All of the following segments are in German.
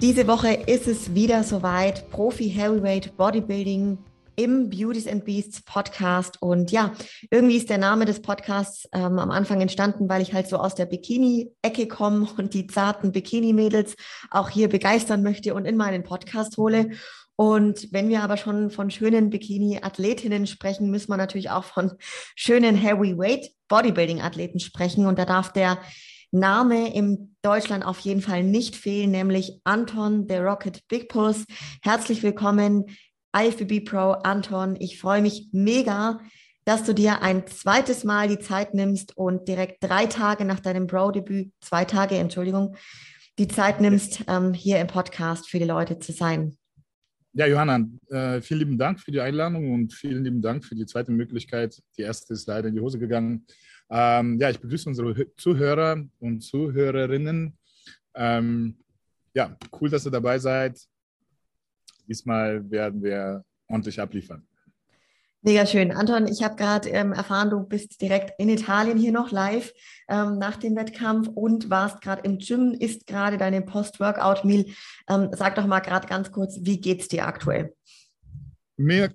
Diese Woche ist es wieder soweit. Profi Heavyweight Bodybuilding im Beauties and Beasts Podcast. Und ja, irgendwie ist der Name des Podcasts ähm, am Anfang entstanden, weil ich halt so aus der Bikini-Ecke komme und die zarten Bikini-Mädels auch hier begeistern möchte und in meinen Podcast hole. Und wenn wir aber schon von schönen Bikini-Athletinnen sprechen, müssen wir natürlich auch von schönen Heavyweight Bodybuilding-Athleten sprechen. Und da darf der Name in Deutschland auf jeden Fall nicht fehlen, nämlich Anton The Rocket Big Puss. Herzlich willkommen, IFBB Pro Anton. Ich freue mich mega, dass du dir ein zweites Mal die Zeit nimmst und direkt drei Tage nach deinem Pro-Debüt, zwei Tage, Entschuldigung, die Zeit nimmst, ähm, hier im Podcast für die Leute zu sein. Ja, Johanna, äh, vielen lieben Dank für die Einladung und vielen lieben Dank für die zweite Möglichkeit. Die erste ist leider in die Hose gegangen. Ähm, ja, ich begrüße unsere Zuhörer und Zuhörerinnen. Ähm, ja, cool, dass ihr dabei seid. Diesmal werden wir ordentlich abliefern. Mega schön. Anton, ich habe gerade ähm, erfahren, du bist direkt in Italien hier noch live ähm, nach dem Wettkampf und warst gerade im Gym, isst gerade deine Post-Workout-Meal. Ähm, sag doch mal gerade ganz kurz, wie geht's dir aktuell? Mir,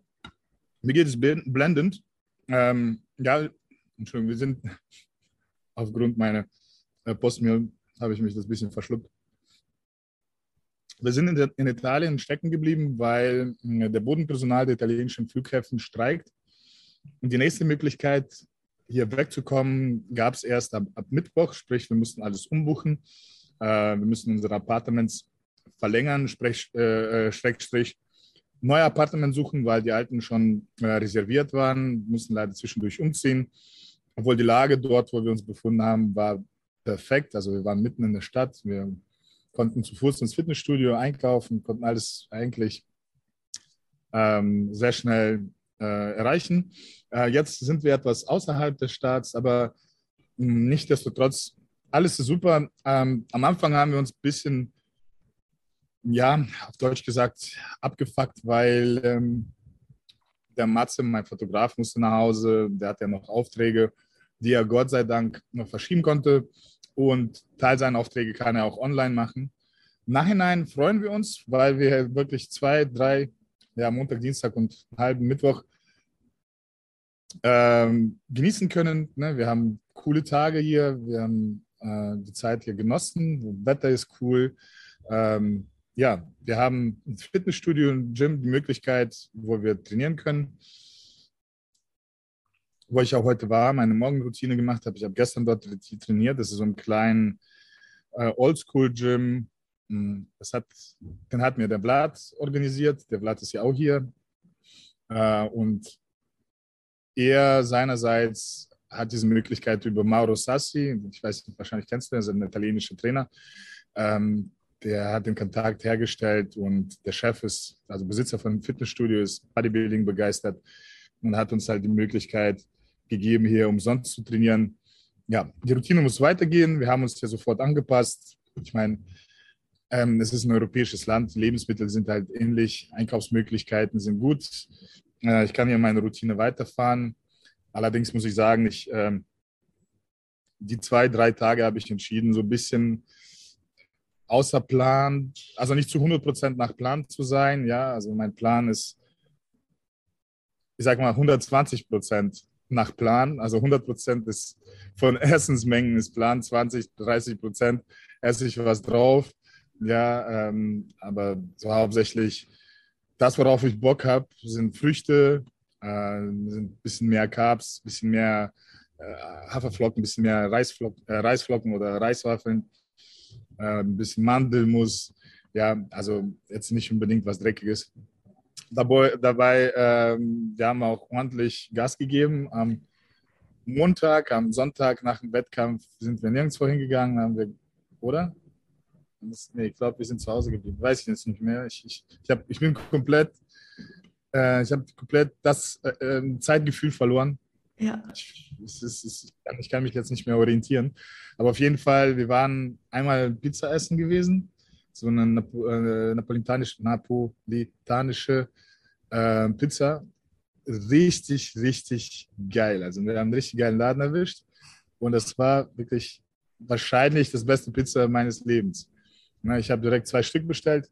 mir geht es blendend. Ähm, ja, Entschuldigung, wir sind aufgrund meiner äh, habe ich mich das bisschen verschluckt. Wir sind in, Italien stecken geblieben, weil äh, der Bodenpersonal der italienischen Flughäfen streikt. Und die nächste Möglichkeit, hier wegzukommen, gab es erst ab, ab, Mittwoch, sprich, wir mussten alles umbuchen. Äh, wir müssen unsere Apartments verlängern, sprich, äh, äh Schrägstrich, neue Apartments suchen, weil die alten schon äh, reserviert waren, mussten leider zwischendurch umziehen obwohl die Lage dort, wo wir uns befunden haben, war perfekt. Also wir waren mitten in der Stadt, wir konnten zu Fuß ins Fitnessstudio einkaufen, konnten alles eigentlich ähm, sehr schnell äh, erreichen. Äh, jetzt sind wir etwas außerhalb des Staats, aber nichtsdestotrotz, alles ist super. Ähm, am Anfang haben wir uns ein bisschen, ja, auf Deutsch gesagt, abgefuckt, weil ähm, der Matze, mein Fotograf, musste nach Hause, der hat ja noch Aufträge die er Gott sei Dank noch verschieben konnte. Und Teil seiner Aufträge kann er auch online machen. Nachhinein freuen wir uns, weil wir wirklich zwei, drei, ja, Montag, Dienstag und halben Mittwoch ähm, genießen können. Ne? Wir haben coole Tage hier, wir haben äh, die Zeit hier genossen, Wetter ist cool. Ähm, ja, wir haben ein Fitnessstudio und Gym, die Möglichkeit, wo wir trainieren können wo ich auch heute war, meine Morgenroutine gemacht habe. Ich habe gestern dort trainiert. Das ist so ein kleinen äh, Oldschool-Gym. Hm, das hat, den hat mir der Vlad organisiert. Der Vlad ist ja auch hier. Äh, und er seinerseits hat diese Möglichkeit über Mauro Sassi, ich weiß nicht, wahrscheinlich kennst du er ist ein italienischer Trainer. Ähm, der hat den Kontakt hergestellt und der Chef ist, also Besitzer von einem Fitnessstudio, ist Bodybuilding begeistert und hat uns halt die Möglichkeit gegeben, hier umsonst zu trainieren. Ja, die Routine muss weitergehen. Wir haben uns hier sofort angepasst. Ich meine, ähm, es ist ein europäisches Land. Lebensmittel sind halt ähnlich. Einkaufsmöglichkeiten sind gut. Äh, ich kann hier meine Routine weiterfahren. Allerdings muss ich sagen, ich, ähm, die zwei, drei Tage habe ich entschieden, so ein bisschen außer Plan, also nicht zu 100 Prozent nach Plan zu sein. Ja, also mein Plan ist, ich sage mal, 120 Prozent nach Plan. Also 100 Prozent von Essensmengen ist Plan, 20, 30 Prozent esse ich was drauf. Ja, ähm, aber so hauptsächlich das, worauf ich Bock habe, sind Früchte, äh, sind ein bisschen mehr Carbs, ein bisschen mehr äh, Haferflocken, ein bisschen mehr Reisflocken, äh, Reisflocken oder Reiswaffeln, äh, ein bisschen Mandelmus. Ja, also jetzt nicht unbedingt was Dreckiges dabei, dabei ähm, wir haben auch ordentlich Gas gegeben. Am Montag, am Sonntag nach dem Wettkampf sind wir nirgendwo hingegangen, haben wir, oder? Das, nee, ich glaube, wir sind zu Hause geblieben. Weiß ich jetzt nicht mehr. Ich, ich, ich, hab, ich bin komplett, äh, ich habe komplett das äh, ähm, Zeitgefühl verloren. Ja. Ich, es ist, es, ich kann mich jetzt nicht mehr orientieren. Aber auf jeden Fall, wir waren einmal Pizza essen gewesen. So eine Napo äh, napolitanische, napolitanische äh, Pizza. Richtig, richtig geil. Also wir haben einen richtig geilen Laden erwischt. Und das war wirklich wahrscheinlich das beste Pizza meines Lebens. Ich habe direkt zwei Stück bestellt,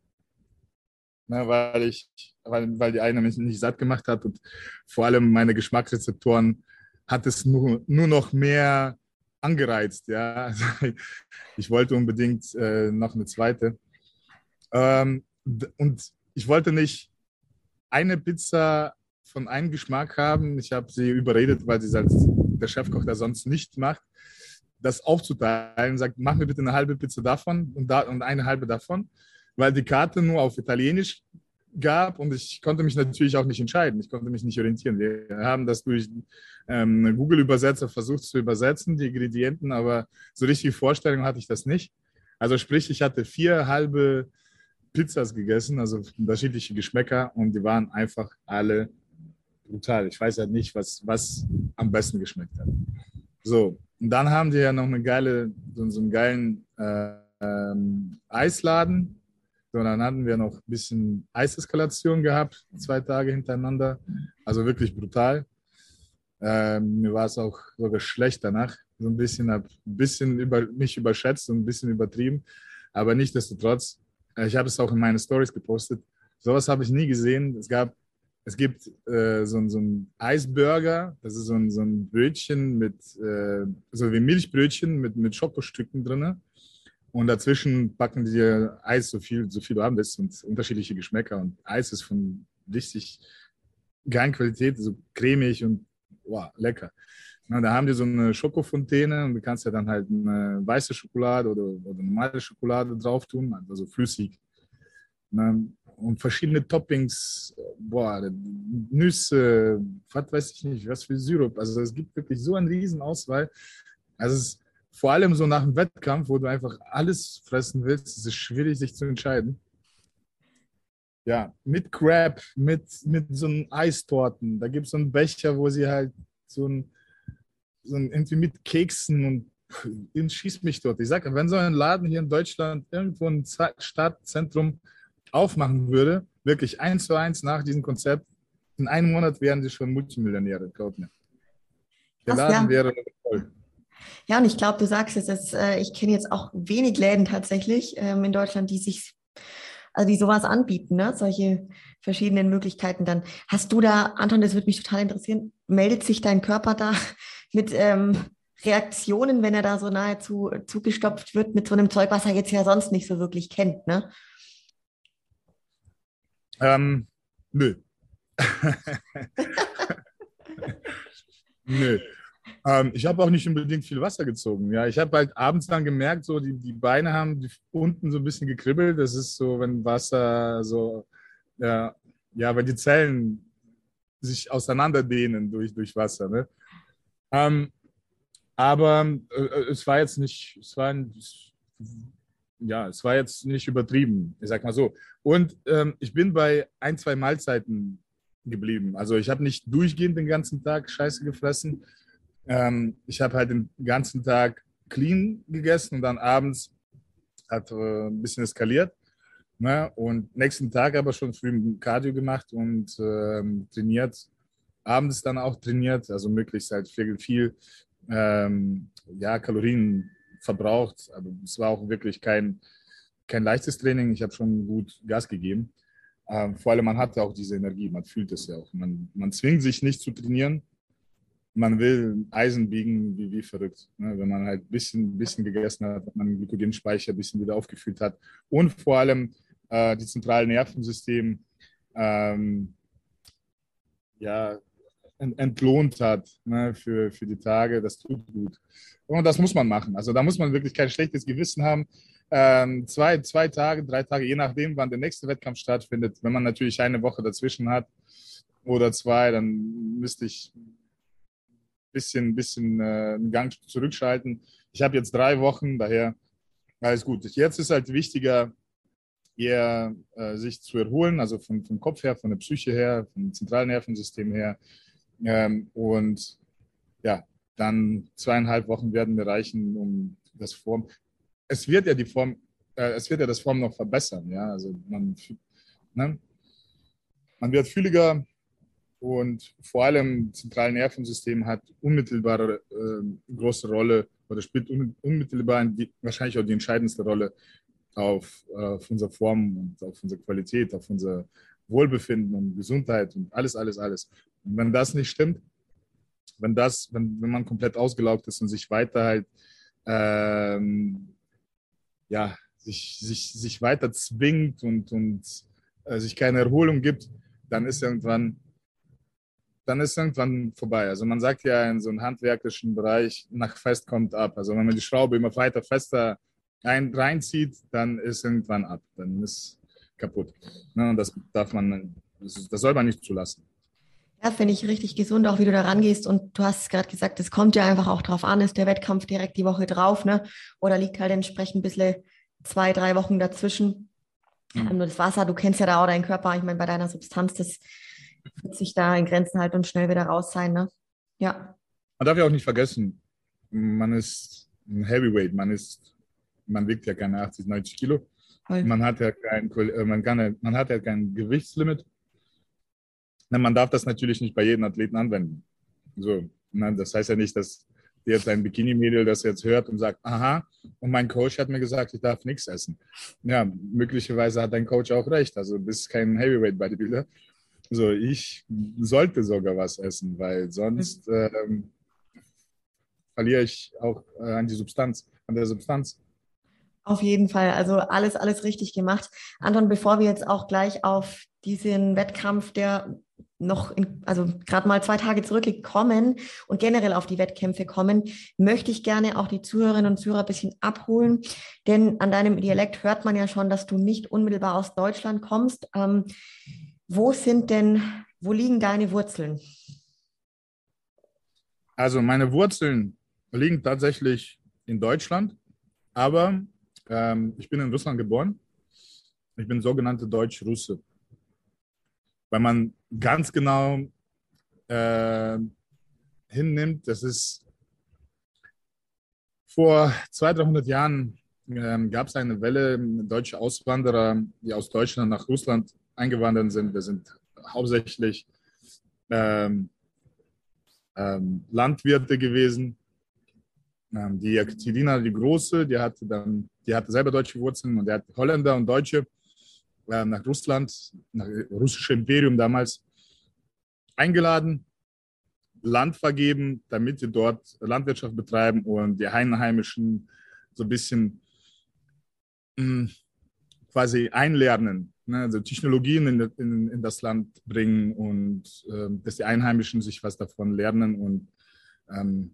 weil, ich, weil, weil die eine mich nicht satt gemacht hat und vor allem meine Geschmacksrezeptoren hat es nur, nur noch mehr angereizt. Ja? ich wollte unbedingt äh, noch eine zweite. Ähm, und ich wollte nicht eine Pizza von einem Geschmack haben. Ich habe sie überredet, weil sie als der Chefkoch das sonst nicht macht, das aufzuteilen. Sagt, mach mir bitte eine halbe Pizza davon und, da, und eine halbe davon, weil die Karte nur auf Italienisch gab und ich konnte mich natürlich auch nicht entscheiden. Ich konnte mich nicht orientieren. Wir haben das durch ähm, Google-Übersetzer versucht zu übersetzen, die Ingredienten, aber so richtige Vorstellung hatte ich das nicht. Also sprich, ich hatte vier halbe Pizzas gegessen, also unterschiedliche Geschmäcker und die waren einfach alle brutal. Ich weiß halt nicht, was, was am besten geschmeckt hat. So, und dann haben die ja noch eine geile, so, einen geilen äh, ähm, Eisladen. So, dann hatten wir noch ein bisschen Eiseskalation gehabt, zwei Tage hintereinander. Also wirklich brutal. Ähm, mir war es auch sogar schlecht danach. So ein bisschen, habe ein bisschen über mich überschätzt und ein bisschen übertrieben. Aber nichtsdestotrotz, ich habe es auch in meine Stories gepostet. Sowas habe ich nie gesehen. Es gab es gibt äh, so, so ein Eisburger, das ist so ein, so ein Brötchen mit, äh, so wie Milchbrötchen mit, mit Schokostücken drin. Und dazwischen packen die Eis, so viel, so viel du haben willst, und unterschiedliche Geschmäcker. Und Eis ist von richtig geilen Qualität, so cremig und wow, lecker. Na, da haben die so eine Schokofontäne und du kannst ja dann halt eine weiße Schokolade oder, oder normale Schokolade drauf tun, also flüssig. Na, und verschiedene Toppings, boah, Nüsse, was weiß ich nicht, was für Syrup. Also es gibt wirklich so eine Riesenauswahl. Also es ist vor allem so nach dem Wettkampf, wo du einfach alles fressen willst, ist es schwierig, sich zu entscheiden. Ja, mit Crab, mit, mit so einem Eistorten. Da gibt es so einen Becher, wo sie halt so ein, so ein irgendwie mit Keksen und schießt mich dort. Ich sage, wenn so ein Laden hier in Deutschland irgendwo ein Stadtzentrum aufmachen würde, wirklich eins zu eins nach diesem Konzept, in einem Monat wären sie schon Multimillionäre, glaub mir. Der Ach, Laden ja. wäre voll. Ja, und ich glaube, du sagst es, jetzt, äh, ich kenne jetzt auch wenig Läden tatsächlich ähm, in Deutschland, die sich, also die sowas anbieten, ne? solche verschiedenen Möglichkeiten dann. Hast du da, Anton, das würde mich total interessieren, meldet sich dein Körper da mit ähm, Reaktionen, wenn er da so nahezu zugestopft wird mit so einem Zeug, was er jetzt ja sonst nicht so wirklich kennt, ne? Ähm, nö. nö. Ähm, ich habe auch nicht unbedingt viel Wasser gezogen. Ja, ich habe halt abends dann gemerkt, so die, die Beine haben die, unten so ein bisschen gekribbelt. Das ist so, wenn Wasser so, ja, ja wenn die Zellen sich auseinanderdehnen durch, durch Wasser. Ne? Ähm, aber äh, es war jetzt nicht, es war, ja, es war jetzt nicht übertrieben, ich sag mal so. Und ähm, ich bin bei ein, zwei Mahlzeiten geblieben. Also ich habe nicht durchgehend den ganzen Tag Scheiße gefressen. Ähm, ich habe halt den ganzen Tag clean gegessen und dann abends hat äh, ein bisschen eskaliert. Ne? Und nächsten Tag aber schon früh Cardio gemacht und ähm, trainiert. Abends dann auch trainiert, also möglichst halt viel, viel ähm, ja, Kalorien verbraucht. Aber es war auch wirklich kein, kein leichtes Training. Ich habe schon gut Gas gegeben. Ähm, vor allem, man hat auch diese Energie, man fühlt es ja auch. Man, man zwingt sich nicht zu trainieren. Man will Eisen biegen wie, wie verrückt. Ne? Wenn man halt ein bisschen, bisschen gegessen hat, man den Glykogenspeicher ein bisschen wieder aufgefüllt hat. Und vor allem äh, die zentralen Nervensystem ähm, ja, entlohnt hat ne, für, für die Tage. Das tut gut. Und das muss man machen. Also da muss man wirklich kein schlechtes Gewissen haben. Ähm, zwei, zwei Tage, drei Tage, je nachdem, wann der nächste Wettkampf stattfindet. Wenn man natürlich eine Woche dazwischen hat oder zwei, dann müsste ich ein bisschen, bisschen äh, einen Gang zurückschalten. Ich habe jetzt drei Wochen, daher Alles gut. Jetzt ist halt wichtiger, eher äh, sich zu erholen, also vom, vom Kopf her, von der Psyche her, vom zentralen Nervensystem her. Ähm, und ja, dann zweieinhalb Wochen werden mir reichen, um das Form. Es wird ja die Form, äh, es wird ja das Form noch verbessern, ja. Also man, ne? man wird fühliger und vor allem das zentrale Nervensystem hat unmittelbare äh, große Rolle oder spielt un, unmittelbar die, wahrscheinlich auch die entscheidendste Rolle auf, äh, auf unsere Form und auf unsere Qualität, auf unser Wohlbefinden und Gesundheit und alles, alles, alles. Und wenn das nicht stimmt, wenn das, wenn, wenn man komplett ausgelaugt ist und sich weiter halt, ähm, ja, sich, sich, sich weiter zwingt und, und äh, sich keine Erholung gibt, dann ist irgendwann, dann ist irgendwann vorbei. Also man sagt ja in so einem handwerklichen Bereich, nach fest kommt ab. Also wenn man die Schraube immer weiter fester ein, reinzieht, dann ist irgendwann ab, dann ist kaputt. Ne, das darf man, das, das soll man nicht zulassen. Ja, finde ich richtig gesund, auch wie du da rangehst. Und du hast gerade gesagt, es kommt ja einfach auch drauf an, ist der Wettkampf direkt die Woche drauf, ne? Oder liegt halt entsprechend ein bisschen zwei, drei Wochen dazwischen. Mhm. Nur das Wasser, du kennst ja da auch deinen Körper. Ich meine, bei deiner Substanz, das wird sich da in Grenzen halten und schnell wieder raus sein, ne? Ja. Man darf ja auch nicht vergessen, man ist ein Heavyweight, man ist man wiegt ja keine 80, 90 Kilo. Man hat ja kein, äh, man kann, man hat ja kein Gewichtslimit. Man darf das natürlich nicht bei jedem Athleten anwenden. So, das heißt ja nicht, dass jetzt ein Bikini-Mädel das jetzt hört und sagt, aha, und mein Coach hat mir gesagt, ich darf nichts essen. Ja, möglicherweise hat dein Coach auch recht. Also du bist kein Heavyweight-Bodybuilder. So, ich sollte sogar was essen, weil sonst ähm, verliere ich auch äh, an die Substanz, an der Substanz. Auf jeden Fall. Also alles, alles richtig gemacht. Anton, bevor wir jetzt auch gleich auf diesen Wettkampf, der noch, in, also gerade mal zwei Tage zurückgekommen und generell auf die Wettkämpfe kommen, möchte ich gerne auch die Zuhörerinnen und Zuhörer ein bisschen abholen. Denn an deinem Dialekt hört man ja schon, dass du nicht unmittelbar aus Deutschland kommst. Ähm, wo sind denn, wo liegen deine Wurzeln? Also meine Wurzeln liegen tatsächlich in Deutschland, aber ähm, ich bin in Russland geboren. Ich bin sogenannte Deutsch-Russe. Weil man ganz genau äh, hinnimmt, das ist vor 200, 300 Jahren ähm, gab es eine Welle deutsche Auswanderer, die aus Deutschland nach Russland eingewandert sind. Wir sind hauptsächlich ähm, ähm, Landwirte gewesen. Ähm, die Jekaterina, die Große, die hatte dann die hatte selber deutsche Wurzeln und der hat Holländer und Deutsche äh, nach Russland, nach russische Imperium damals eingeladen, Land vergeben, damit sie dort Landwirtschaft betreiben und die Einheimischen so ein bisschen mh, hm, quasi einlernen, ne? also Technologien in, in, in, das Land bringen und äh, dass die Einheimischen sich was davon lernen und ähm,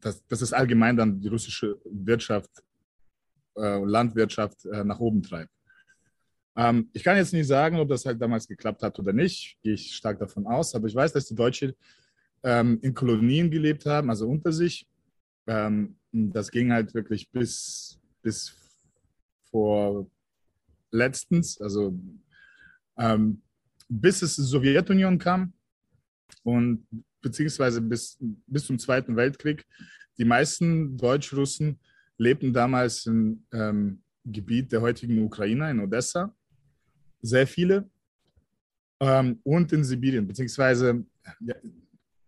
dass, dass es allgemein dann die russische Wirtschaft äh, Landwirtschaft äh, nach oben treibt. Ähm, ich kann jetzt nicht sagen, ob das halt damals geklappt hat oder nicht, gehe ich stark davon aus, aber ich weiß, dass die Deutschen ähm, in Kolonien gelebt haben, also unter sich. Ähm, das ging halt wirklich bis, bis vor letztens, also ähm, bis es die Sowjetunion kam und beziehungsweise bis, bis zum Zweiten Weltkrieg. Die meisten Deutsch-Russen lebten damals im ähm, Gebiet der heutigen Ukraine, in Odessa, sehr viele, ähm, und in Sibirien, beziehungsweise ja,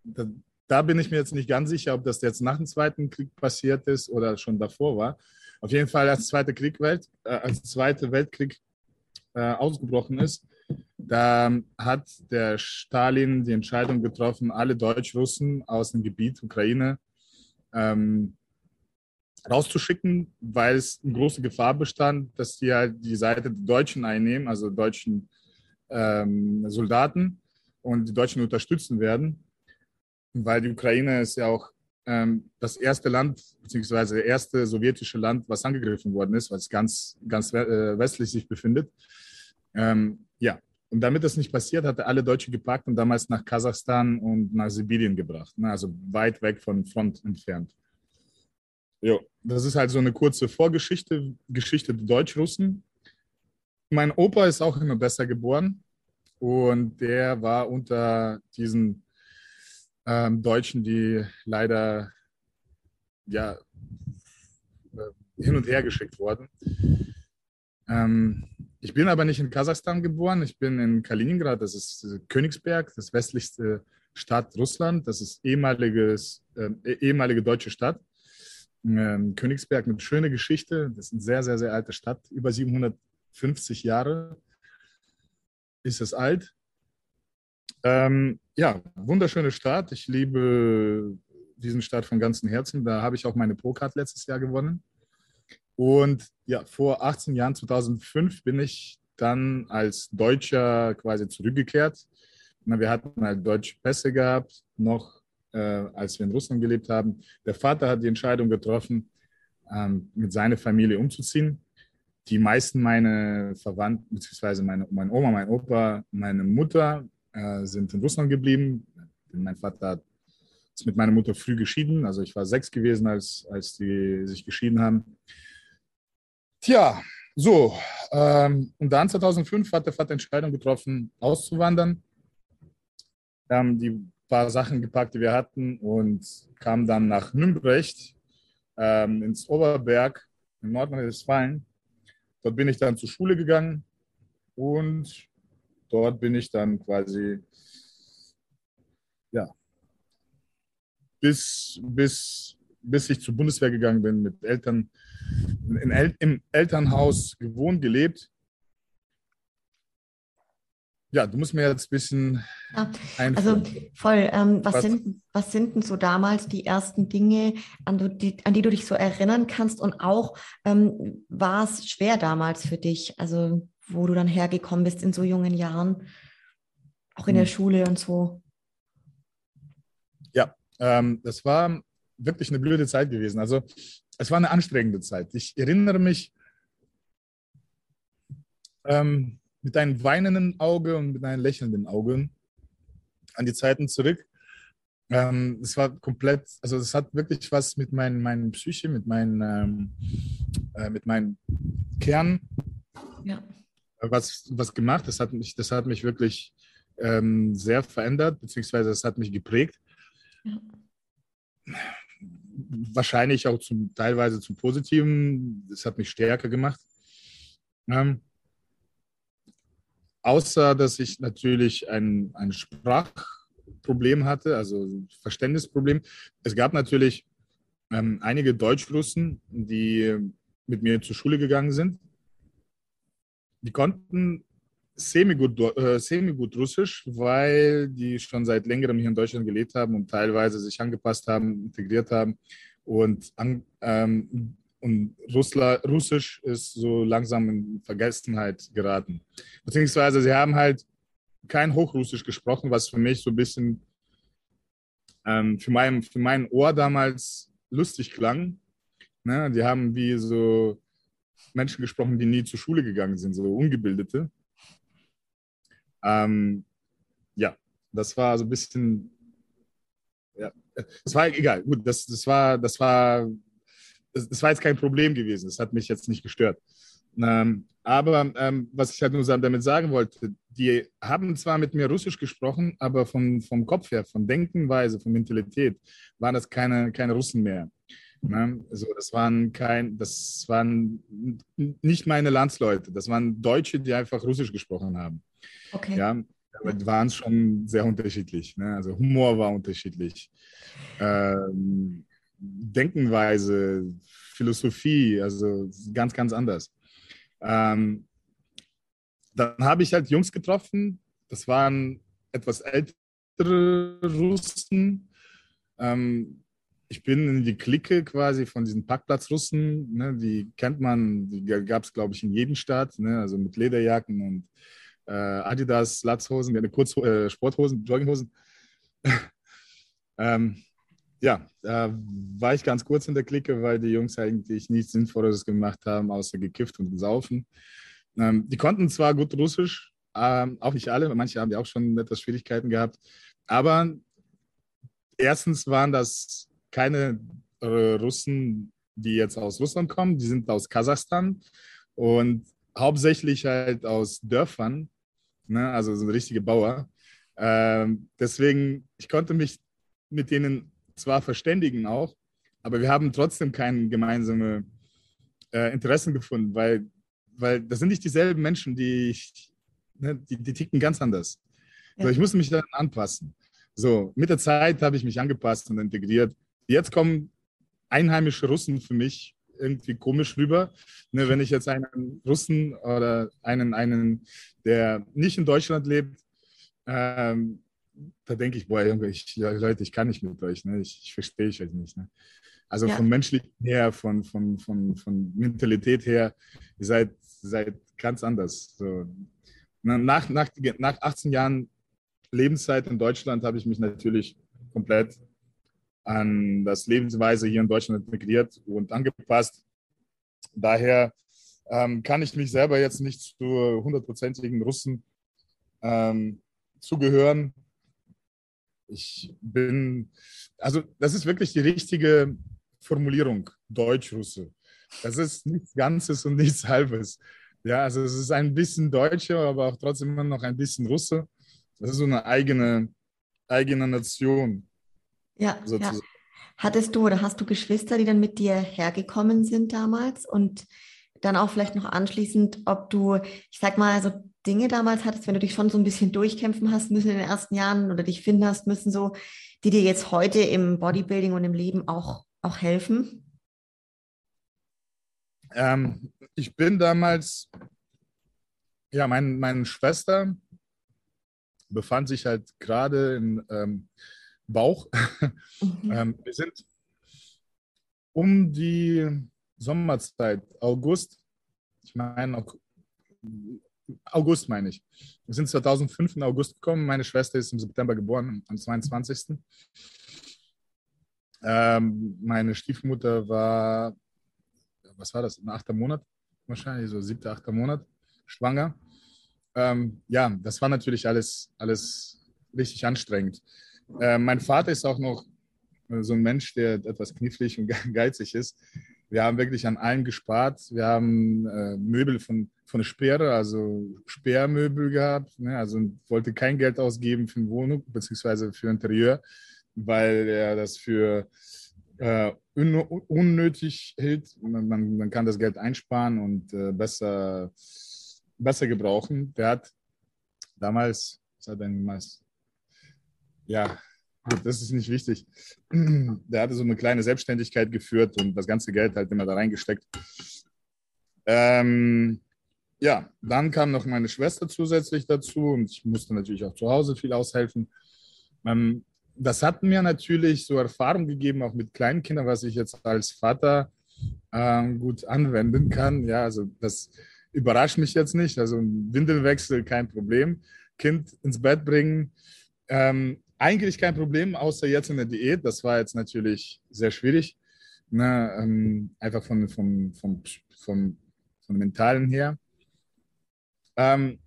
da, da, bin ich mir jetzt nicht ganz sicher, ob das jetzt nach dem Zweiten Krieg passiert ist oder schon davor war. Auf jeden Fall, als, Zweite Krieg Welt, äh, als Zweite Weltkrieg äh, ausgebrochen ist, da hat der Stalin die Entscheidung getroffen, alle Deutsch-Russen aus dem Gebiet Ukraine ähm, rauszuschicken, weil es eine große Gefahr bestand, dass die halt die Seite der Deutschen einnehmen, also deutschen ähm, Soldaten und die Deutschen unterstützen werden, weil die Ukraine ist ja auch ähm, das erste Land, beziehungsweise das erste sowjetische Land, was angegriffen worden ist, was ganz, ganz äh, westlich sich befindet. Ähm, ja, und damit das nicht passiert, hat er alle Deutsche gepackt und damals nach Kasachstan und nach Sibirien gebracht, ne? also weit weg von Front entfernt. Ja, das ist halt so eine kurze Vorgeschichte, Geschichte der Deutsch-Russen. Mein Opa ist auch in Odessa geboren und der war unter diesen ähm, Deutschen, die leider ja, äh, hin und her geschickt wurden. Ähm, ich bin aber nicht in Kasachstan geboren, ich bin in Kaliningrad, das ist äh, Königsberg, das westlichste Stadt Russland, das ist ehemaliges, äh, ehemalige deutsche Stadt. Ähm, Königsberg mit schöner Geschichte, das ist eine sehr, sehr, sehr alte Stadt, über 750 Jahre ist es alt. Ähm, ja, wunderschöne Stadt. Ich liebe diesen Stadt von ganzem Herzen. Da habe ich auch meine Pro-Card letztes Jahr gewonnen. Und ja, vor 18 Jahren, 2005, bin ich dann als Deutscher quasi zurückgekehrt. Wir hatten halt deutsche Pässe gehabt, noch äh, als wir in Russland gelebt haben. Der Vater hat die Entscheidung getroffen, ähm, mit seiner Familie umzuziehen. Die meisten meiner Verwandten, beziehungsweise meine, meine Oma, mein Opa, meine Mutter äh, sind in Russland geblieben. Mein Vater ist mit meiner Mutter früh geschieden. Also ich war sechs gewesen, als, als die sich geschieden haben. Tja, so. Ähm, und dann 2005 hat der Vater Entscheidung getroffen, auszuwandern. Wir haben die paar Sachen gepackt, die wir hatten und kamen dann nach Nümbrecht ähm, ins Oberberg in Nordrhein-Westfalen. Dort bin ich dann zur Schule gegangen und dort bin ich dann quasi ja, bis, bis, bis ich zur Bundeswehr gegangen bin, mit Eltern, El im Elternhaus gewohnt, gelebt. Ja, du musst mir jetzt ein bisschen. Ja, also voll. Ähm, was, was, sind, was sind denn so damals die ersten Dinge, an die, an die du dich so erinnern kannst? Und auch ähm, war es schwer damals für dich, also wo du dann hergekommen bist in so jungen Jahren, auch in hm. der Schule und so? Ähm, das war wirklich eine blöde Zeit gewesen. Also es war eine anstrengende Zeit. Ich erinnere mich ähm, mit einem weinenden Auge und mit einem lächelnden Auge an die Zeiten zurück. Ähm, es war komplett, also es hat wirklich was mit meinen, meinen Psyche, mit meinen, ähm, äh, mit meinem Kern ja. was, was gemacht. Das hat mich, das hat mich wirklich ähm, sehr verändert, beziehungsweise es hat mich geprägt. Ja. Wahrscheinlich auch zum, teilweise zum Positiven. Das hat mich stärker gemacht. Ähm, außer, dass ich natürlich ein, ein Sprachproblem hatte, also Verständnisproblem. Es gab natürlich ähm, einige Deutschrussen, die mit mir zur Schule gegangen sind. Die konnten semi-gut äh, semi -gut Russisch, weil die schon seit längerem hier in Deutschland gelebt haben und teilweise sich angepasst haben, integriert haben. Und, an, ähm, und Russla, Russisch ist so langsam in Vergessenheit geraten. Beziehungsweise sie haben halt kein Hochrussisch gesprochen, was für mich so ein bisschen ähm, für, mein, für mein Ohr damals lustig klang. Ne? Die haben wie so Menschen gesprochen, die nie zur Schule gegangen sind, so Ungebildete. Ähm, ja, das war so ein bisschen, ja, das war egal. Gut, das, das war, das war, das, das war jetzt kein Problem gewesen. Das hat mich jetzt nicht gestört. Ähm, aber ähm, was ich halt nur damit sagen wollte, die haben zwar mit mir Russisch gesprochen, aber von, vom Kopf her, von Denkenweise, von Mentalität, waren das keine, keine Russen mehr. Ne? Also das waren kein, das waren nicht meine Landsleute, das waren Deutsche, die einfach Russisch gesprochen haben. Okay. Ja, damit waren es schon sehr unterschiedlich. Ne? Also Humor war unterschiedlich. Ähm, Denkenweise, Philosophie, also ganz, ganz anders. Ähm, dann habe ich halt Jungs getroffen, das waren etwas ältere Russen. Ähm, ich bin in die Clique quasi von diesen Parkplatzrussen, ne, die kennt man, die gab es, glaube ich, in jedem Staat, ne, also mit Lederjacken und äh, Adidas, Latzhosen, eine Kurz äh, Sporthosen, Jogginghosen. ähm, ja, da war ich ganz kurz in der Clique, weil die Jungs eigentlich nichts Sinnvolles gemacht haben, außer gekifft und gesaufen. Ähm, die konnten zwar gut Russisch, ähm, auch nicht alle, manche haben ja auch schon etwas Schwierigkeiten gehabt, aber erstens waren das keine äh, Russen, die jetzt aus Russland kommen, die sind aus Kasachstan und hauptsächlich halt aus Dörfern, ne? also so richtige Bauer. Ähm, deswegen, ich konnte mich mit denen zwar verständigen auch, aber wir haben trotzdem keine gemeinsame äh, Interessen gefunden, weil, weil das sind nicht dieselben Menschen, die ich, ne, die, die ticken ganz anders. Ja. So, ich musste mich dann anpassen. So, mit der Zeit habe ich mich angepasst und integriert. Jetzt kommen einheimische Russen für mich irgendwie komisch rüber. Ne, wenn ich jetzt einen Russen oder einen, einen, der nicht in Deutschland lebt, ähm, da denke ich, boah, Junge, ich, Leute, ich kann nicht mit euch, ne? ich, ich verstehe euch nicht. Ne? Also ja. vom menschlichen her, von, von, von, von Mentalität her, ihr seid, seid ganz anders. So. Nach, nach, nach 18 Jahren Lebenszeit in Deutschland habe ich mich natürlich komplett an das Lebensweise hier in Deutschland integriert und angepasst. Daher ähm, kann ich mich selber jetzt nicht zu hundertprozentigen Russen ähm, zugehören. Ich bin, also das ist wirklich die richtige Formulierung, Deutsch-Russe. Das ist nichts Ganzes und nichts Halbes. Ja, also es ist ein bisschen Deutscher, aber auch trotzdem immer noch ein bisschen Russe. Das ist so eine eigene, eigene Nation. Ja, ja. Hattest du oder hast du Geschwister, die dann mit dir hergekommen sind damals? Und dann auch vielleicht noch anschließend, ob du, ich sag mal, so Dinge damals hattest, wenn du dich schon so ein bisschen durchkämpfen hast müssen in den ersten Jahren oder dich finden hast müssen, so, die dir jetzt heute im Bodybuilding und im Leben auch, auch helfen? Ähm, ich bin damals, ja, mein, meine Schwester befand sich halt gerade im ähm, Bauch. Mhm. ähm, wir sind um die Sommerzeit, August, ich meine, August meine ich. Wir sind 2005 im August gekommen. Meine Schwester ist im September geboren, am 22. Ähm, meine Stiefmutter war, was war das, ein achter Monat wahrscheinlich, so siebter, achter Monat, schwanger. Ähm, ja, das war natürlich alles, alles richtig anstrengend. Äh, mein Vater ist auch noch so ein Mensch, der etwas knifflig und geizig ist. Wir haben wirklich an allem gespart. Wir haben äh, Möbel von, von Speere, also Sperrmöbel gehabt. Ne? Also wollte kein Geld ausgeben für eine Wohnung bzw. für Interieur, weil er das für äh, un unnötig hält. Man, man, man, kann das Geld einsparen und äh, besser, besser gebrauchen. Der hat damals, was hat er damals? Ja, Gut, das ist nicht wichtig. Der hatte so eine kleine Selbstständigkeit geführt und das ganze Geld halt immer da reingesteckt. Ähm, ja, dann kam noch meine Schwester zusätzlich dazu und ich musste natürlich auch zu Hause viel aushelfen. Ähm, das hat mir natürlich so Erfahrung gegeben, auch mit kleinen Kindern, was ich jetzt als Vater ähm, gut anwenden kann. Ja, also das überrascht mich jetzt nicht. Also Windelwechsel, kein Problem. Kind ins Bett bringen. Ähm, eigentlich kein Problem, außer jetzt in der Diät. Das war jetzt natürlich sehr schwierig. Ne, ähm, einfach von, vom, vom, vom, vom Mentalen her. Ähm,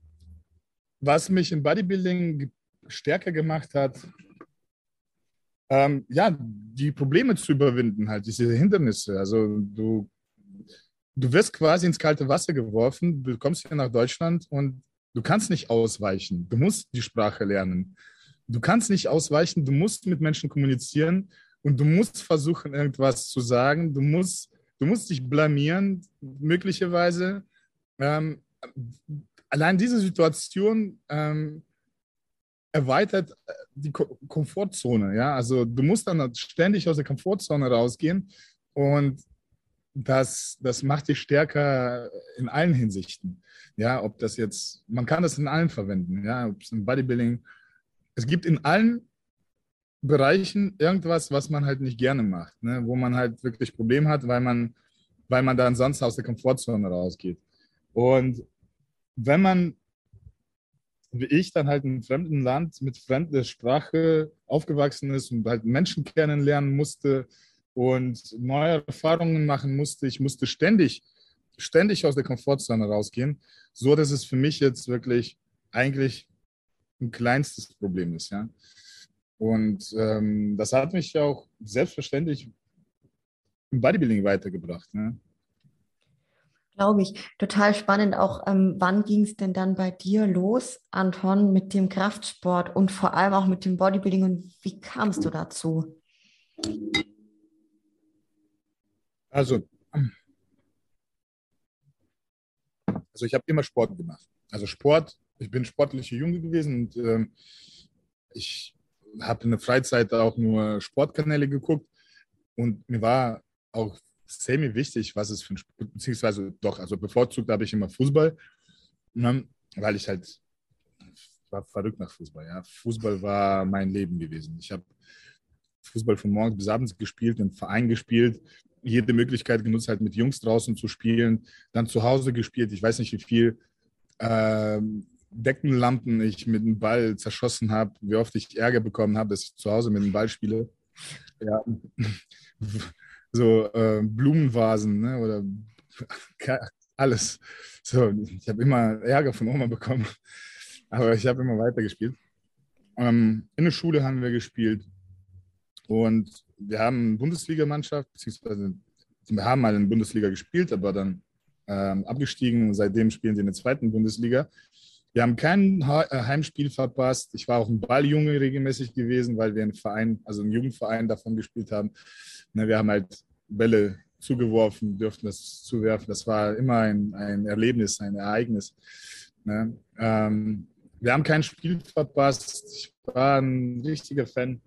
was mich im Bodybuilding stärker gemacht hat, ähm, ja, die Probleme zu überwinden, halt, diese Hindernisse. Also du, du wirst quasi ins kalte Wasser geworfen, du kommst hier nach Deutschland und du kannst nicht ausweichen. Du musst die Sprache lernen du kannst nicht ausweichen, du musst mit Menschen kommunizieren und du musst versuchen, irgendwas zu sagen. Du musst, du musst dich blamieren, möglicherweise. Ähm, allein diese Situation ähm, erweitert äh, die Ko Komfortzone. Ja? Also du musst dann ständig aus der Komfortzone rausgehen und das, das macht dich stärker in allen Hinsichten. Ja, ob das jetzt, man kann das in allen verwenden, ja, ob es im Bodybuilding, es gibt in allen Bereichen irgendwas, was man halt nicht gerne macht, ne? wo man halt wirklich Probleme hat, weil man, weil man dann sonst aus der Komfortzone rausgeht. Und wenn man, wie ich, dann halt in einem fremden Land mit fremder Sprache aufgewachsen ist und halt Menschen kennenlernen musste und neue Erfahrungen machen musste, ich musste ständig, ständig aus der Komfortzone rausgehen, so dass es für mich jetzt wirklich eigentlich ein kleinstes Problem ist. Ja? Und ähm, das hat mich auch selbstverständlich im Bodybuilding weitergebracht. Ne? Glaube ich. Total spannend auch. Ähm, wann ging es denn dann bei dir los, Anton, mit dem Kraftsport und vor allem auch mit dem Bodybuilding und wie kamst du dazu? Also, also ich habe immer Sport gemacht. Also Sport, ich bin sportlicher Junge gewesen und ähm, ich habe in der Freizeit auch nur Sportkanäle geguckt und mir war auch semi wichtig, was es für ein Sport, beziehungsweise doch, also bevorzugt habe ich immer Fußball, ne, weil ich halt war verrückt nach Fußball. Ja. Fußball war mein Leben gewesen. Ich habe Fußball von morgens bis abends gespielt, im Verein gespielt, jede Möglichkeit genutzt, halt mit Jungs draußen zu spielen, dann zu Hause gespielt. Ich weiß nicht, wie viel äh, Deckenlampen ich mit dem Ball zerschossen habe, wie oft ich Ärger bekommen habe, dass ich zu Hause mit dem Ball spiele. Ja. so äh, Blumenvasen ne? oder alles. So, ich habe immer Ärger von Oma bekommen, aber ich habe immer weitergespielt. Ähm, in der Schule haben wir gespielt und wir haben eine Bundesligamannschaft, beziehungsweise wir haben mal in der Bundesliga gespielt, aber dann ähm, abgestiegen seitdem spielen sie in der zweiten Bundesliga. Wir haben kein äh, Heimspiel verpasst. Ich war auch ein Balljunge regelmäßig gewesen, weil wir einen Verein, also einen Jugendverein davon gespielt haben. Wir haben halt Bälle zugeworfen, dürften das zuwerfen. Das war immer ein, ein Erlebnis, ein Ereignis. Ne? Ähm, wir haben kein Spiel verpasst. Ich war ein richtiger Fan.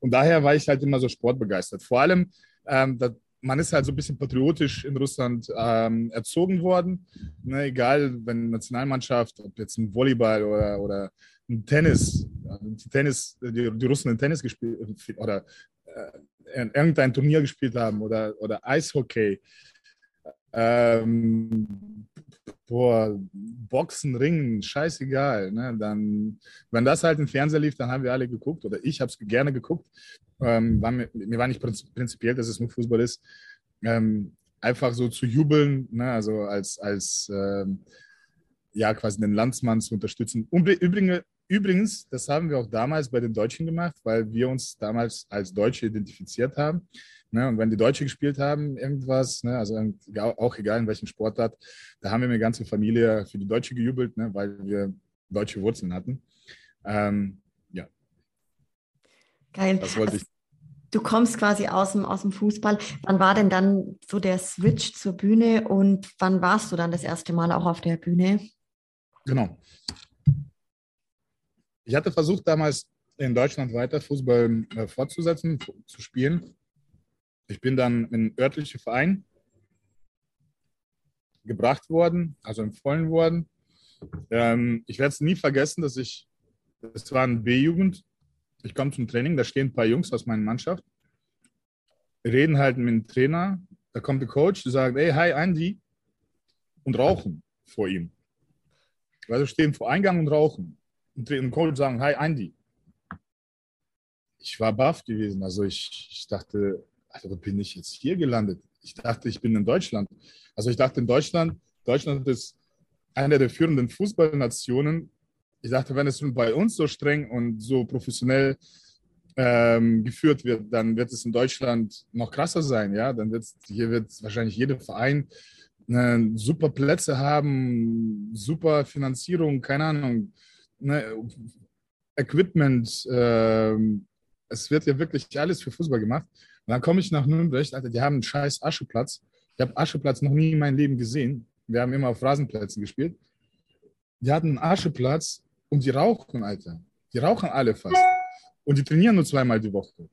Und daher war ich halt immer so sportbegeistert. Vor allem, ähm, man ist halt so ein bisschen patriotisch in Russland ähm, erzogen worden. Ne, egal, wenn Nationalmannschaft, ob jetzt ein Volleyball oder, oder ein Tennis, Tennis, die, die Russen in Tennis gespielt oder äh, irgendein Turnier gespielt haben oder, oder Eishockey, ähm, boah, Boxen, Ringen, scheißegal. Ne? Dann, wenn das halt im Fernseher lief, dann haben wir alle geguckt oder ich habe es gerne geguckt. Ähm, war mir, mir, war nicht prinzipiell, dass es nur Fußball ist. Ähm, einfach so zu jubeln, ne? also als, als ähm, ja, quasi den Landsmann zu unterstützen. Übrigens, übrigens, das haben wir auch damals bei den Deutschen gemacht, weil wir uns damals als Deutsche identifiziert haben. Ne, und wenn die Deutsche gespielt haben, irgendwas, ne, also auch egal in welchem Sportart, da haben wir mit ganze Familie für die Deutsche gejubelt, ne, weil wir deutsche Wurzeln hatten. Ähm, ja. Geil. Das wollte also, ich. Du kommst quasi aus dem, aus dem Fußball. Wann war denn dann so der Switch zur Bühne und wann warst du dann das erste Mal auch auf der Bühne? Genau. Ich hatte versucht, damals in Deutschland weiter Fußball äh, fortzusetzen, zu spielen. Ich bin dann in einen örtlichen Verein gebracht worden, also empfohlen worden. Ähm, ich werde es nie vergessen, dass ich, es war ein B-Jugend, ich komme zum Training, da stehen ein paar Jungs aus meiner Mannschaft, reden halt mit dem Trainer, da kommt der Coach, der sagt, hey, hi Andy, und rauchen vor ihm. Also stehen vor Eingang und rauchen. Und der Coach sagen, hi Andy. Ich war baff gewesen, also ich, ich dachte, also bin ich jetzt hier gelandet? Ich dachte, ich bin in Deutschland. Also ich dachte in Deutschland, Deutschland ist eine der führenden Fußballnationen. Ich dachte, wenn es bei uns so streng und so professionell ähm, geführt wird, dann wird es in Deutschland noch krasser sein. Ja, dann wird hier wird wahrscheinlich jeder Verein äh, super Plätze haben, super Finanzierung, keine Ahnung, ne, Equipment. Äh, es wird ja wirklich alles für Fußball gemacht. Und dann komme ich nach Nürnberg, Alter, die haben einen scheiß Ascheplatz. Ich habe Ascheplatz noch nie in meinem Leben gesehen. Wir haben immer auf Rasenplätzen gespielt. Die hatten einen Ascheplatz und die rauchen, Alter. Die rauchen alle fast. Und die trainieren nur zweimal die Woche.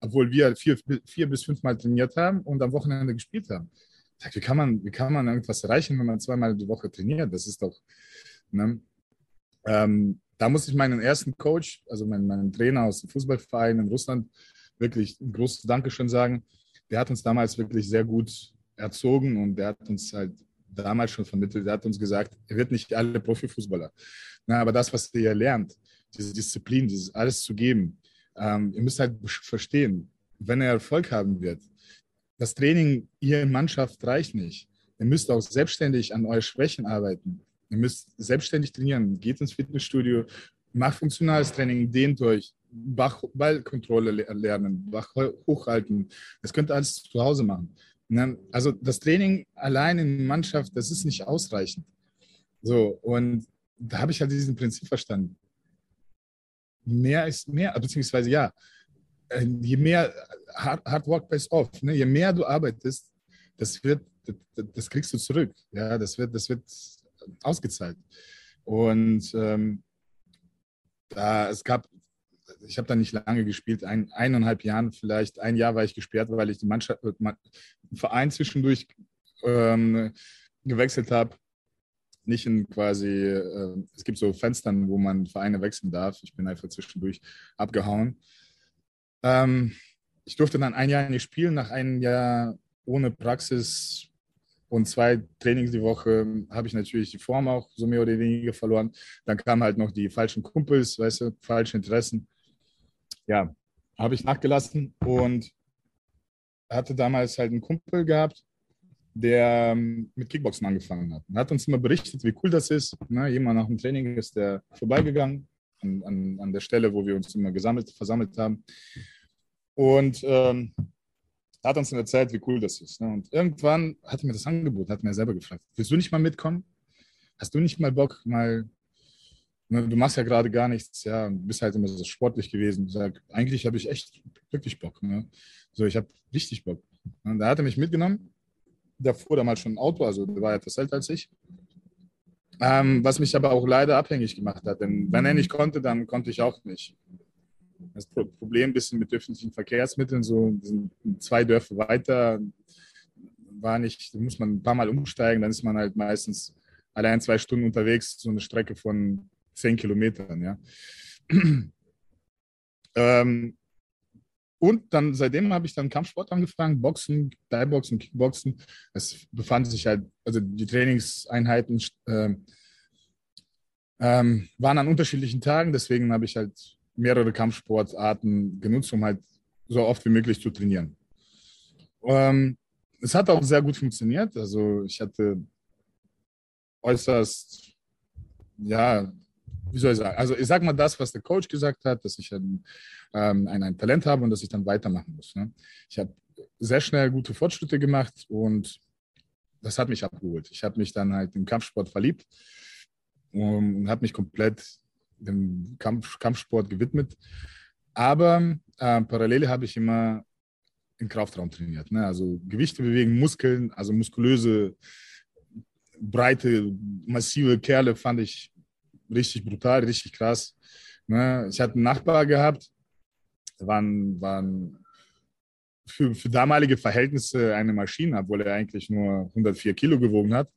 Obwohl wir vier, vier bis fünfmal trainiert haben und am Wochenende gespielt haben. Wie kann man, wie kann man irgendwas erreichen, wenn man zweimal die Woche trainiert? Das ist doch. Ne? Ähm, da muss ich meinen ersten Coach, also meinen, meinen Trainer aus dem Fußballverein in Russland, wirklich ein großes Dankeschön sagen. Der hat uns damals wirklich sehr gut erzogen und der hat uns halt damals schon vermittelt. Der hat uns gesagt, er wird nicht alle Profifußballer. Na, aber das, was ihr hier lernt, diese Disziplin, dieses alles zu geben, ähm, ihr müsst halt verstehen, wenn er Erfolg haben wird, das Training hier in Mannschaft reicht nicht. Ihr müsst auch selbstständig an euren Schwächen arbeiten. Ihr müsst selbstständig trainieren. Geht ins Fitnessstudio, macht funktionales Training, dehnt euch, Ballkontrolle lernen, Bach hochhalten. Das könnt ihr alles zu Hause machen. Ne? Also das Training allein in Mannschaft, das ist nicht ausreichend. So, und da habe ich halt diesen Prinzip verstanden. Mehr ist mehr, beziehungsweise ja, äh, je mehr Hard, hard Work pays off, ne? je mehr du arbeitest, das wird, das, das, kriegst du zurück. Ja, das wird, das wird ausgezahlt. Und ähm, da, es gab, ich habe da nicht lange gespielt, ein, eineinhalb Jahren vielleicht, ein Jahr war ich gesperrt, weil ich die Mannschaft, den Verein zwischendurch ähm, gewechselt habe. Nicht in quasi, äh, es gibt so Fenstern, wo man Vereine wechseln darf. Ich bin einfach zwischendurch abgehauen. Ähm, ich durfte dann ein Jahr nicht spielen. Nach einem Jahr ohne Praxis und zwei Trainings die Woche habe ich natürlich die Form auch so mehr oder weniger verloren. Dann kamen halt noch die falschen Kumpels, weißt du, falsche Interessen. Ja, habe ich nachgelassen und hatte damals halt einen Kumpel gehabt, der ähm, mit Kickboxen angefangen hat. Er hat uns immer berichtet, wie cool das ist. Ne? Jemand nach dem Training ist der vorbeigegangen an, an, an der Stelle, wo wir uns immer gesammelt, versammelt haben. Und ähm, hat uns dann erzählt, wie cool das ist. Ne? Und irgendwann hat er mir das angeboten, hat mir selber gefragt, willst du nicht mal mitkommen? Hast du nicht mal Bock, mal, ne, du machst ja gerade gar nichts, ja, bist halt immer so sportlich gewesen. Sag, eigentlich habe ich echt wirklich Bock. Ne? So, ich habe richtig Bock. Und da hat er mich mitgenommen. Der fuhr damals schon ein Auto, also der war etwas älter als ich. Ähm, was mich aber auch leider abhängig gemacht hat. Denn wenn er nicht konnte, dann konnte ich auch nicht. Das Problem ein bisschen mit öffentlichen Verkehrsmitteln, so zwei Dörfer weiter, war nicht, da muss man ein paar Mal umsteigen, dann ist man halt meistens allein zwei Stunden unterwegs, so eine Strecke von zehn Kilometern, ja. ähm, und dann seitdem habe ich dann Kampfsport angefangen, Boxen, Thai-Boxen, Kickboxen. Es befand sich halt, also die Trainingseinheiten äh, ähm, waren an unterschiedlichen Tagen, deswegen habe ich halt mehrere Kampfsportarten genutzt, um halt so oft wie möglich zu trainieren. Ähm, es hat auch sehr gut funktioniert. Also ich hatte äußerst, ja, wie soll ich sagen, also ich sage mal das, was der Coach gesagt hat, dass ich ein, ähm, ein, ein, Talent habe und dass ich dann weitermachen muss. Ne? Ich habe sehr schnell gute Fortschritte gemacht und das hat mich abgeholt. Ich habe mich dann halt im Kampfsport verliebt und habe mich komplett dem Kampf, Kampfsport gewidmet. Aber äh, parallel habe ich immer im Kraftraum trainiert. Ne? Also Gewichte bewegen, Muskeln, also muskulöse, breite, massive Kerle fand ich richtig brutal, richtig krass. Ne? Ich hatte einen Nachbar gehabt, waren, waren für, für damalige Verhältnisse eine Maschine, obwohl er eigentlich nur 104 Kilo gewogen hat.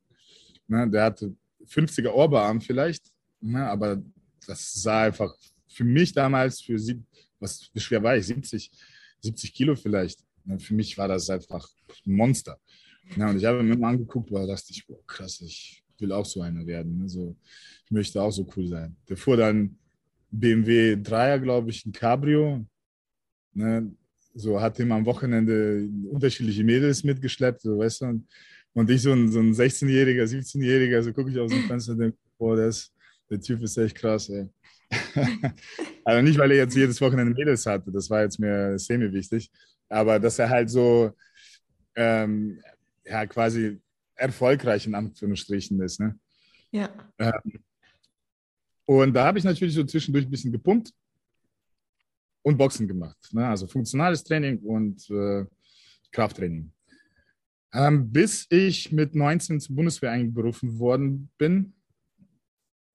Ne? Der hatte 50er Oberarm vielleicht, ne? aber das sah einfach für mich damals, für sie, was wie schwer war ich, 70, 70 Kilo vielleicht. Ne, für mich war das einfach ein Monster. Ja, und ich habe mir immer angeguckt, da dachte ich, boah, krass, ich will auch so einer werden. Also, ich möchte auch so cool sein. Der fuhr dann BMW 3er, glaube ich, ein Cabrio. Ne? So hat ihm am Wochenende unterschiedliche Mädels mitgeschleppt, so weißt du. Und, ich, so ein, so ein 16-Jähriger, 17-Jähriger, so gucke ich aus dem Fenster und denke, boah, ist, der Typ ist echt krass, ey. also nicht, weil er jetzt jedes Wochenende Mädels hatte, das war jetzt mir semi-wichtig, aber dass er halt so ähm, ja, quasi erfolgreich in Anführungsstrichen ist. Ne? Ja. Ähm, und da habe ich natürlich so zwischendurch ein bisschen gepumpt und Boxen gemacht. Ne? Also funktionales Training und äh, Krafttraining. Ähm, bis ich mit 19 zur Bundeswehr einberufen worden bin,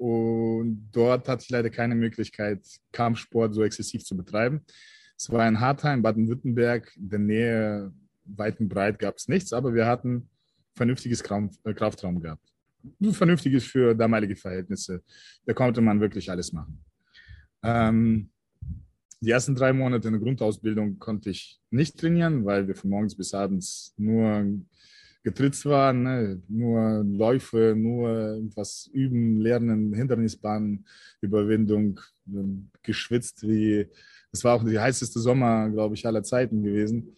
und dort hatte ich leider keine Möglichkeit, Kampfsport so exzessiv zu betreiben. Es war in Hartheim, Baden-Württemberg, in der Nähe, weit und breit gab es nichts, aber wir hatten vernünftiges äh, Kraftraum gehabt. Vernünftiges für damalige Verhältnisse. Da konnte man wirklich alles machen. Ähm, die ersten drei Monate in der Grundausbildung konnte ich nicht trainieren, weil wir von morgens bis abends nur getritzt waren, ne? nur Läufe, nur was üben, lernen, Hindernisbahn, Überwindung, ähm, geschwitzt wie, es war auch die heißeste Sommer, glaube ich, aller Zeiten gewesen.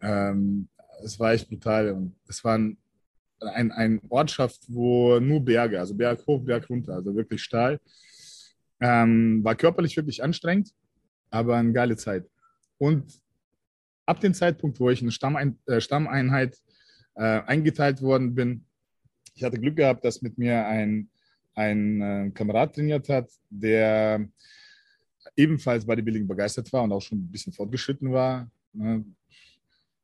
Ähm, es war echt brutal und es war ein, ein, ein Ortschaft, wo nur Berge, also Berg hoch, Berg runter, also wirklich steil. Ähm, war körperlich wirklich anstrengend. aber eine geile Zeit. Und ab dem Zeitpunkt, wo ich in eine Stammein äh, Stammeinheit äh, eingeteilt worden bin, ich hatte Glück gehabt, dass mit mir ein, ein äh, Kamerad trainiert hat, der ebenfalls Bodybuilding begeistert war und auch schon ein bisschen fortgeschritten war. Ne?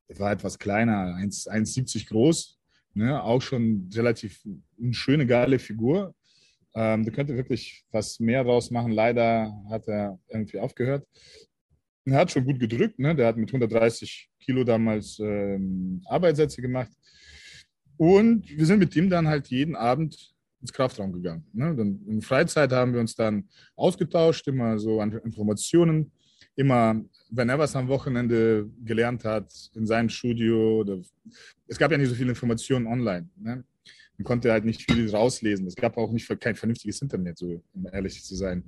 Er war etwas kleiner, 1,70 groß, ne? auch schon relativ eine schöne, geile Figur. Ähm, der könnte wirklich was mehr draus machen. Leider hat er irgendwie aufgehört. Er hat schon gut gedrückt. Ne? Der hat mit 130 Kilo damals ähm, Arbeitssätze gemacht. Und wir sind mit ihm dann halt jeden Abend ins Kraftraum gegangen. Ne? Dann in Freizeit haben wir uns dann ausgetauscht, immer so an Informationen. Immer, wenn er was am Wochenende gelernt hat, in seinem Studio. Oder, es gab ja nicht so viele Informationen online. Ne? Man konnte halt nicht viel rauslesen. Es gab auch nicht kein vernünftiges Internet, so um ehrlich zu sein.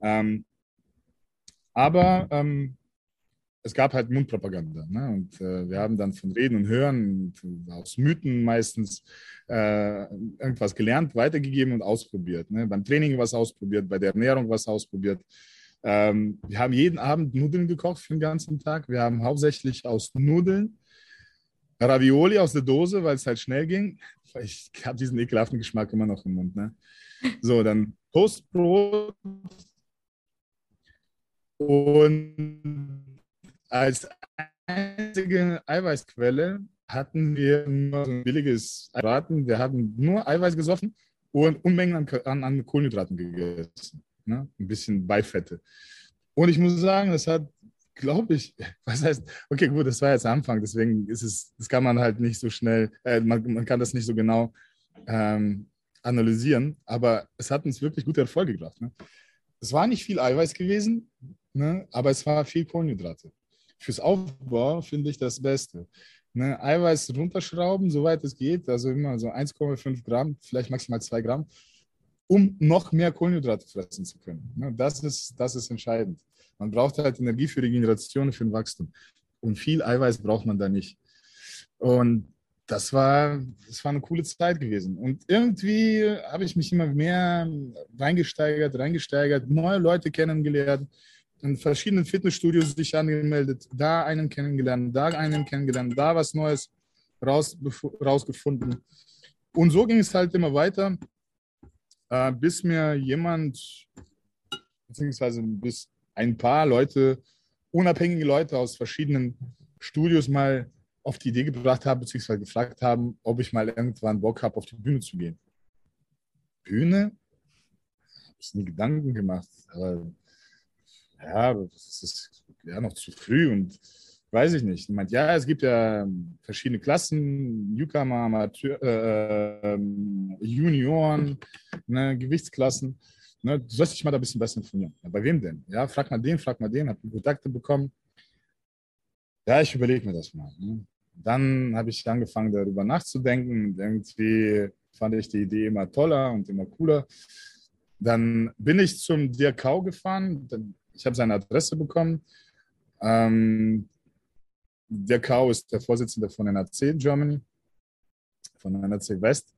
Ähm, aber ähm, es gab halt Mundpropaganda. Ne? Und äh, wir haben dann von Reden und Hören, aus Mythen meistens, äh, irgendwas gelernt, weitergegeben und ausprobiert. Ne? Beim Training was ausprobiert, bei der Ernährung was ausprobiert. Ähm, wir haben jeden Abend Nudeln gekocht für den ganzen Tag. Wir haben hauptsächlich aus Nudeln Ravioli aus der Dose, weil es halt schnell ging. Ich habe diesen ekelhaften Geschmack immer noch im Mund. Ne? So, dann Toastbrot und als einzige Eiweißquelle hatten wir nur so ein billiges Eiweißraten. Wir haben nur Eiweiß gesoffen und Unmengen an, an, an Kohlenhydraten gegessen. Ne? Ein bisschen Beifette. Und ich muss sagen, das hat, glaube ich, was heißt, okay, gut, das war jetzt Anfang, deswegen ist es, das kann man halt nicht so schnell, äh, man, man kann das nicht so genau ähm, analysieren, aber es hat uns wirklich gute Erfolge gebracht. Ne? Es war nicht viel Eiweiß gewesen, ne? aber es war viel Kohlenhydrate fürs Aufbau finde ich das Beste. Ne, Eiweiß runterschrauben, soweit es geht, also immer so 1,5 Gramm, vielleicht maximal 2 Gramm, um noch mehr Kohlenhydrate fressen zu können. Ne, das, ist, das ist entscheidend. Man braucht halt Energie für die Generation, für den Wachstum. Und viel Eiweiß braucht man da nicht. Und das war, das war eine coole Zeit gewesen. Und irgendwie habe ich mich immer mehr reingesteigert, reingesteigert, neue Leute kennengelernt in verschiedenen Fitnessstudios sich angemeldet, da einen kennengelernt, da einen kennengelernt, da was Neues raus, rausgefunden. Und so ging es halt immer weiter, äh, bis mir jemand, beziehungsweise bis ein paar Leute, unabhängige Leute aus verschiedenen Studios mal auf die Idee gebracht haben, beziehungsweise gefragt haben, ob ich mal irgendwann Bock habe, auf die Bühne zu gehen. Bühne? Habe ich nie Gedanken gemacht. Aber ja, das ist ja noch zu früh und weiß ich nicht. Ich meint, ja, es gibt ja verschiedene Klassen, Newcomer, Amateur, äh, ähm, Junioren, ne, Gewichtsklassen. Ne, du sollst dich mal da ein bisschen besser informieren. Ja, bei wem denn? Ja, frag mal den, frag mal den, hab Kontakte bekommen. Ja, ich überlege mir das mal. Ne. Dann habe ich angefangen, darüber nachzudenken. Irgendwie fand ich die Idee immer toller und immer cooler. Dann bin ich zum DRK gefahren. Ich habe seine Adresse bekommen. Ähm, der Kau ist der Vorsitzende von NRC Germany, von NRC West.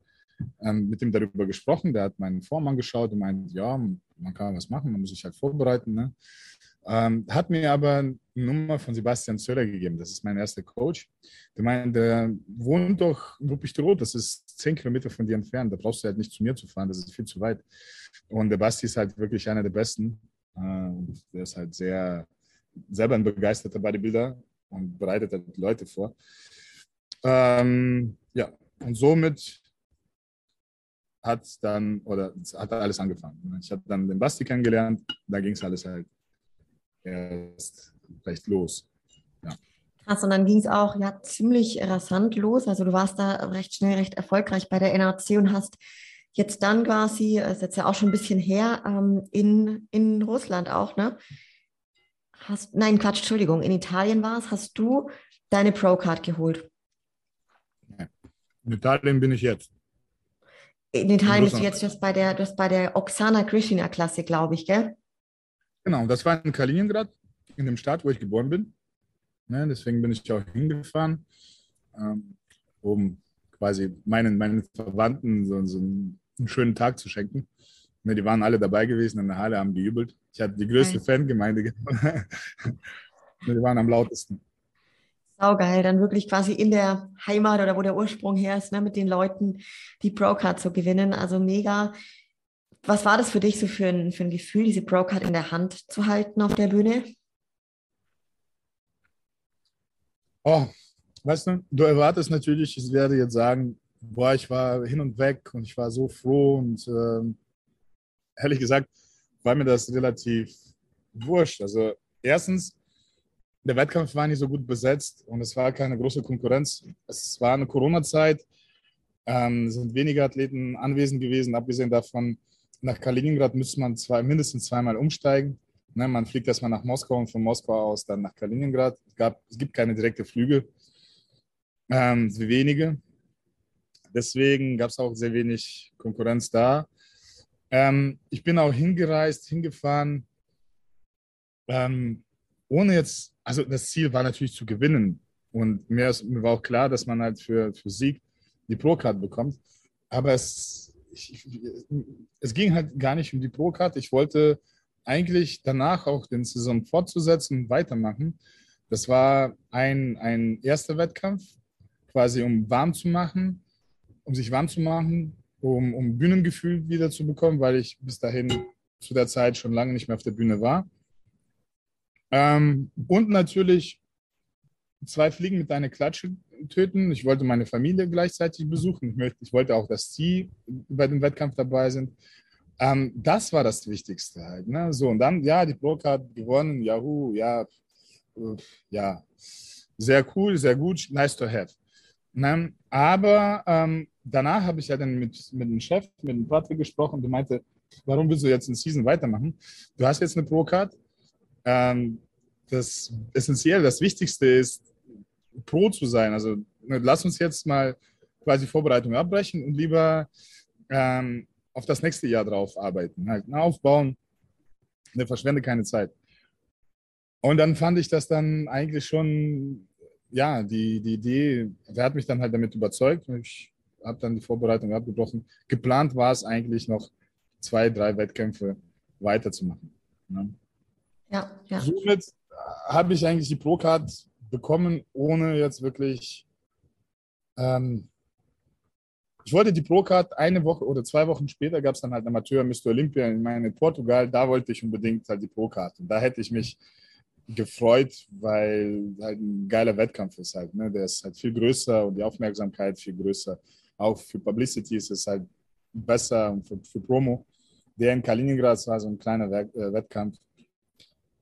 Ähm, mit ihm darüber gesprochen. Der hat meinen Form angeschaut und meint, ja, man kann was machen, man muss sich halt vorbereiten. Ne? Ähm, hat mir aber eine Nummer von Sebastian Zöller gegeben. Das ist mein erster Coach. Der meint, der wohnt doch in Ruppichteroth, das ist zehn Kilometer von dir entfernt. Da brauchst du halt nicht zu mir zu fahren, das ist viel zu weit. Und der Basti ist halt wirklich einer der Besten. Und der ist halt sehr, selber ein begeisterter Bodybuilder und bereitet halt Leute vor. Ähm, ja, und somit hat dann, oder hat alles angefangen. Ich habe dann den Basti kennengelernt, da ging es alles halt erst recht los. Ja. Krass, und dann ging es auch ja ziemlich rasant los. Also du warst da recht schnell, recht erfolgreich bei der NRC und hast jetzt dann quasi, ist jetzt ja auch schon ein bisschen her, ähm, in, in Russland auch, ne? Hast, nein, Quatsch, Entschuldigung, in Italien war es, hast du deine Pro-Card geholt? In Italien bin ich jetzt. In Italien bist du jetzt, du bei der, du hast bei der Oksana Krishina Klasse, glaube ich, gell? Genau, das war in Kaliningrad, in dem Stadt, wo ich geboren bin. Ne, deswegen bin ich auch hingefahren, ähm, um quasi meinen, meinen Verwandten so, so ein einen schönen Tag zu schenken. Ne, die waren alle dabei gewesen in der Halle, haben gejubelt. Ich hatte die größte Nein. Fangemeinde. die waren am lautesten. Saugeil, dann wirklich quasi in der Heimat oder wo der Ursprung her ist, ne, mit den Leuten die Pro-Card zu gewinnen. Also mega. Was war das für dich so für ein, für ein Gefühl, diese Pro-Card in der Hand zu halten auf der Bühne? Oh, weißt du, du erwartest natürlich, ich werde jetzt sagen, boah, ich war hin und weg und ich war so froh und äh, ehrlich gesagt war mir das relativ wurscht. Also erstens, der Wettkampf war nicht so gut besetzt und es war keine große Konkurrenz. Es war eine Corona-Zeit, ähm, sind wenige Athleten anwesend gewesen. Abgesehen davon, nach Kaliningrad müsste man zwei, mindestens zweimal umsteigen. Ne, man fliegt erstmal nach Moskau und von Moskau aus dann nach Kaliningrad. Es, gab, es gibt keine direkte Flüge, ähm, wenige. Deswegen gab es auch sehr wenig Konkurrenz da. Ähm, ich bin auch hingereist, hingefahren, ähm, ohne jetzt, also das Ziel war natürlich zu gewinnen. Und mir, ist, mir war auch klar, dass man halt für, für Sieg die Pro-Card bekommt. Aber es, ich, es ging halt gar nicht um die Pro-Card. Ich wollte eigentlich danach auch den Saison fortzusetzen und weitermachen. Das war ein, ein erster Wettkampf, quasi um warm zu machen, um sich warm zu machen, um, um Bühnengefühl wieder zu bekommen, weil ich bis dahin zu der Zeit schon lange nicht mehr auf der Bühne war. Ähm, und natürlich zwei Fliegen mit einer Klatsche töten. Ich wollte meine Familie gleichzeitig besuchen. Ich, möchte, ich wollte auch, dass sie bei dem Wettkampf dabei sind. Ähm, das war das Wichtigste halt. Ne? So, und dann, ja, die Pro-Card gewonnen, Yahoo, ja, ja, sehr cool, sehr gut, nice to have. Ne? Aber ähm, danach habe ich ja dann mit, mit dem Chef, mit dem Patrick gesprochen, der meinte, warum willst du jetzt in Season weitermachen? Du hast jetzt eine Pro-Card. Ähm, das Essentielle, das Wichtigste ist, Pro zu sein. Also ne, lass uns jetzt mal quasi Vorbereitung abbrechen und lieber ähm, auf das nächste Jahr drauf arbeiten, halt ne, aufbauen. Ne, verschwende keine Zeit. Und dann fand ich das dann eigentlich schon, ja, die, die Idee, der hat mich dann halt damit überzeugt. Ich habe dann die Vorbereitung abgebrochen. Geplant war es eigentlich noch zwei, drei Wettkämpfe weiterzumachen. Ne? Ja, ja. Somit habe ich eigentlich die Pro-Card bekommen, ohne jetzt wirklich ähm, ich wollte die Pro-Card eine Woche oder zwei Wochen später gab es dann halt Amateur Mr. Olympia in, meine, in Portugal. Da wollte ich unbedingt halt die Pro-Card. Und da hätte ich mich gefreut, weil halt ein geiler Wettkampf ist halt. Ne? Der ist halt viel größer und die Aufmerksamkeit viel größer. Auch für Publicity ist es halt besser und für, für Promo. Der in Kaliningrad war so ein kleiner äh, Wettkampf.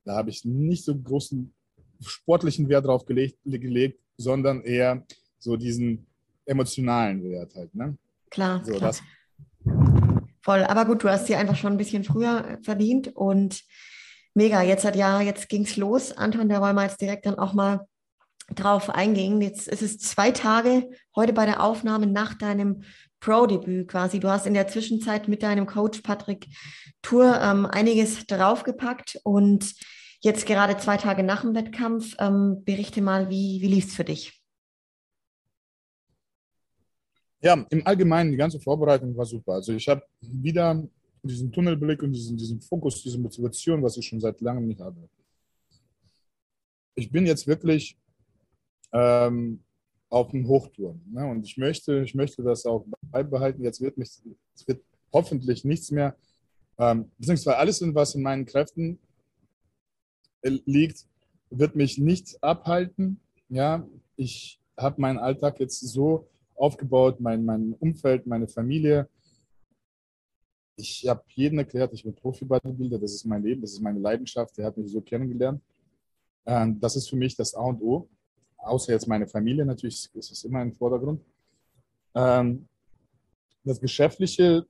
Da habe ich nicht so großen sportlichen Wert drauf gelegt, gelegt sondern eher so diesen emotionalen Wert halt. Ne? Klar. So, klar. Das. Voll. Aber gut, du hast sie einfach schon ein bisschen früher verdient und mega. Jetzt hat ja, jetzt ging es los. Anton, da wollen wir jetzt direkt dann auch mal drauf eingehen. Jetzt ist es zwei Tage heute bei der Aufnahme nach deinem Pro-Debüt quasi. Du hast in der Zwischenzeit mit deinem Coach Patrick Tour ähm, einiges draufgepackt und jetzt gerade zwei Tage nach dem Wettkampf. Ähm, berichte mal, wie, wie lief es für dich? Ja, im Allgemeinen, die ganze Vorbereitung war super. Also ich habe wieder diesen Tunnelblick und diesen, diesen Fokus, diese Motivation, was ich schon seit langem nicht habe. Ich bin jetzt wirklich ähm, auf dem Hochtour. Ne? Und ich möchte, ich möchte das auch beibehalten. Jetzt wird mich, es wird hoffentlich nichts mehr, ähm, beziehungsweise alles, was in meinen Kräften äh, liegt, wird mich nicht abhalten. Ja, ich habe meinen Alltag jetzt so aufgebaut, mein, mein Umfeld, meine Familie. Ich habe jedem erklärt, ich bin Profi-Bodybuilder, das ist mein Leben, das ist meine Leidenschaft, der hat mich so kennengelernt. Ähm, das ist für mich das A und O, außer jetzt meine Familie, natürlich ist es immer im Vordergrund. Ähm, das Geschäftliche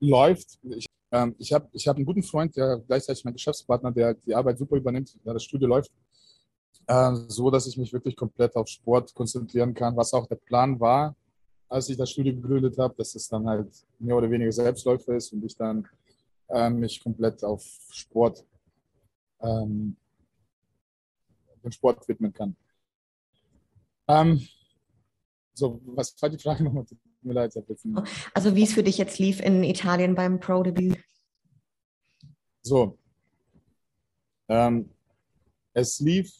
läuft. Ich, ähm, ich habe ich hab einen guten Freund, der gleichzeitig mein Geschäftspartner, der die Arbeit super übernimmt, da das Studio läuft äh, so dass ich mich wirklich komplett auf Sport konzentrieren kann, was auch der Plan war, als ich das Studio gegründet habe, dass es dann halt mehr oder weniger Selbstläufer ist und ich dann äh, mich komplett auf Sport, ähm, den Sport widmen kann. Ähm, so, was war die Frage nochmal? mir leid. Also wie es für dich jetzt lief in Italien beim Pro-Debüt? So. Ähm, es lief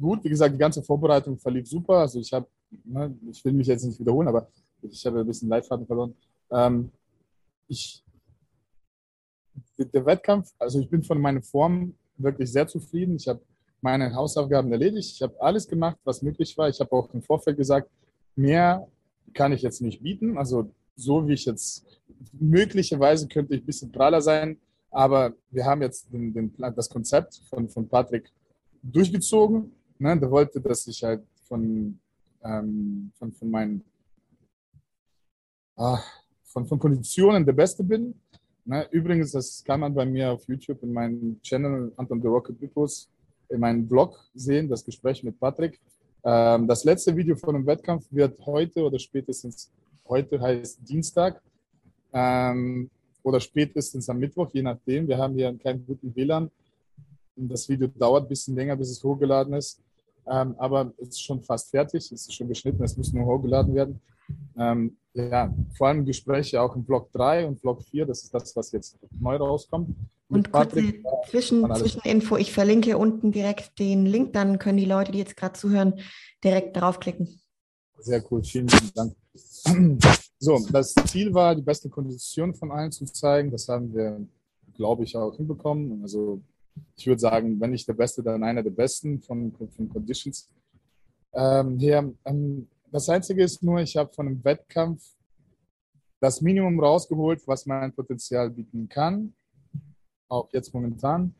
gut. Wie gesagt, die ganze Vorbereitung verlief super. Also ich habe, ne, ich will mich jetzt nicht wiederholen, aber ich habe ein bisschen Leitfaden verloren. Ähm, ich, der Wettkampf, also ich bin von meiner Form wirklich sehr zufrieden. Ich habe meine Hausaufgaben erledigt. Ich habe alles gemacht, was möglich war. Ich habe auch im Vorfeld gesagt, mehr kann ich jetzt nicht bieten. Also so wie ich jetzt möglicherweise könnte ich ein bisschen praller sein, aber wir haben jetzt den, den, das Konzept von, von Patrick durchgezogen. Ne? Der wollte, dass ich halt von, ähm, von, von meinen ah, von, von Konditionen der Beste bin. Ne? Übrigens, das kann man bei mir auf YouTube in meinem Channel Anton the Rocket Bipos in meinem Blog sehen, das Gespräch mit Patrick. Ähm, das letzte Video von dem Wettkampf wird heute oder spätestens heute heißt Dienstag ähm, oder spätestens am Mittwoch, je nachdem. Wir haben hier keinen guten WLAN. Das Video dauert ein bisschen länger, bis es hochgeladen ist. Ähm, aber es ist schon fast fertig, es ist schon geschnitten, es muss nur hochgeladen werden. Ähm, ja, vor allem Gespräche auch im Blog 3 und Blog 4, das ist das, was jetzt neu rauskommt. Und kurze Zwischen, Zwischeninfo, ich verlinke unten direkt den Link, dann können die Leute, die jetzt gerade zuhören, direkt draufklicken. Sehr cool, vielen Dank. So, das Ziel war, die beste Kondition von allen zu zeigen. Das haben wir, glaube ich, auch hinbekommen. Also ich würde sagen, wenn nicht der Beste, dann einer der Besten von, von Conditions ähm, her. Ähm, das Einzige ist nur, ich habe von einem Wettkampf das Minimum rausgeholt, was mein Potenzial bieten kann, auch jetzt momentan.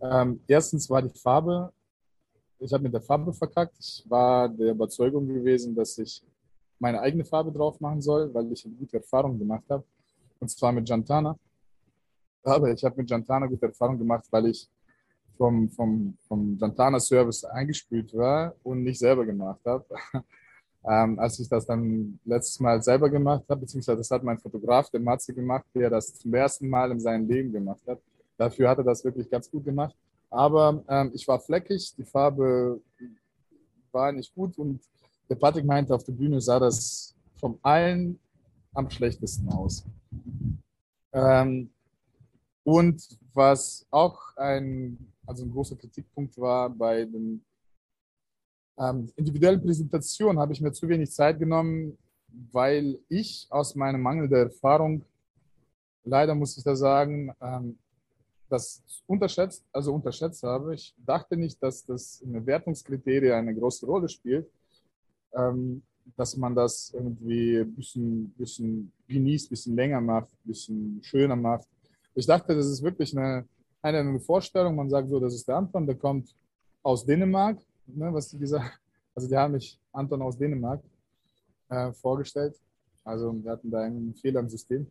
Ähm, erstens war die Farbe, ich habe mit der Farbe verkackt. Ich war der Überzeugung gewesen, dass ich meine eigene Farbe drauf machen soll, weil ich eine gute Erfahrung gemacht habe. Und zwar mit Jantana. Aber ich habe mit Jantana gute Erfahrung gemacht, weil ich vom, vom, vom Jantana Service eingespült war und nicht selber gemacht habe. ähm, als ich das dann letztes Mal selber gemacht habe, beziehungsweise das hat mein Fotograf, der Matze, gemacht, der das zum ersten Mal in seinem Leben gemacht hat. Dafür hat er das wirklich ganz gut gemacht. Aber ähm, ich war fleckig, die Farbe war nicht gut und der Patrick meinte, auf der Bühne sah das von allen am schlechtesten aus. Ähm, und was auch ein, also ein großer Kritikpunkt war bei den ähm, individuellen Präsentationen, habe ich mir zu wenig Zeit genommen, weil ich aus meiner mangelnden Erfahrung, leider muss ich da sagen, ähm, das unterschätzt, also unterschätzt habe. Ich dachte nicht, dass das in Wertungskriterien eine große Rolle spielt, ähm, dass man das irgendwie ein bisschen, bisschen genießt, ein bisschen länger macht, ein bisschen schöner macht. Ich dachte, das ist wirklich eine, eine Vorstellung. Man sagt so, das ist der Anton, der kommt aus Dänemark, ne, was die gesagt Also die haben mich Anton aus Dänemark äh, vorgestellt. Also wir hatten da einen Fehler im System.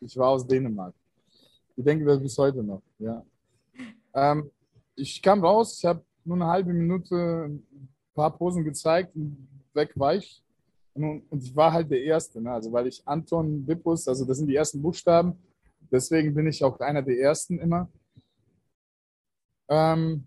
Ich war aus Dänemark. Ich denke das bis heute noch. Ja. Ähm, ich kam raus, ich habe nur eine halbe Minute ein paar Posen gezeigt und weg war ich. Und, und ich war halt der Erste, ne? also weil ich Anton Bippus, also das sind die ersten Buchstaben, Deswegen bin ich auch einer der Ersten immer. Ähm,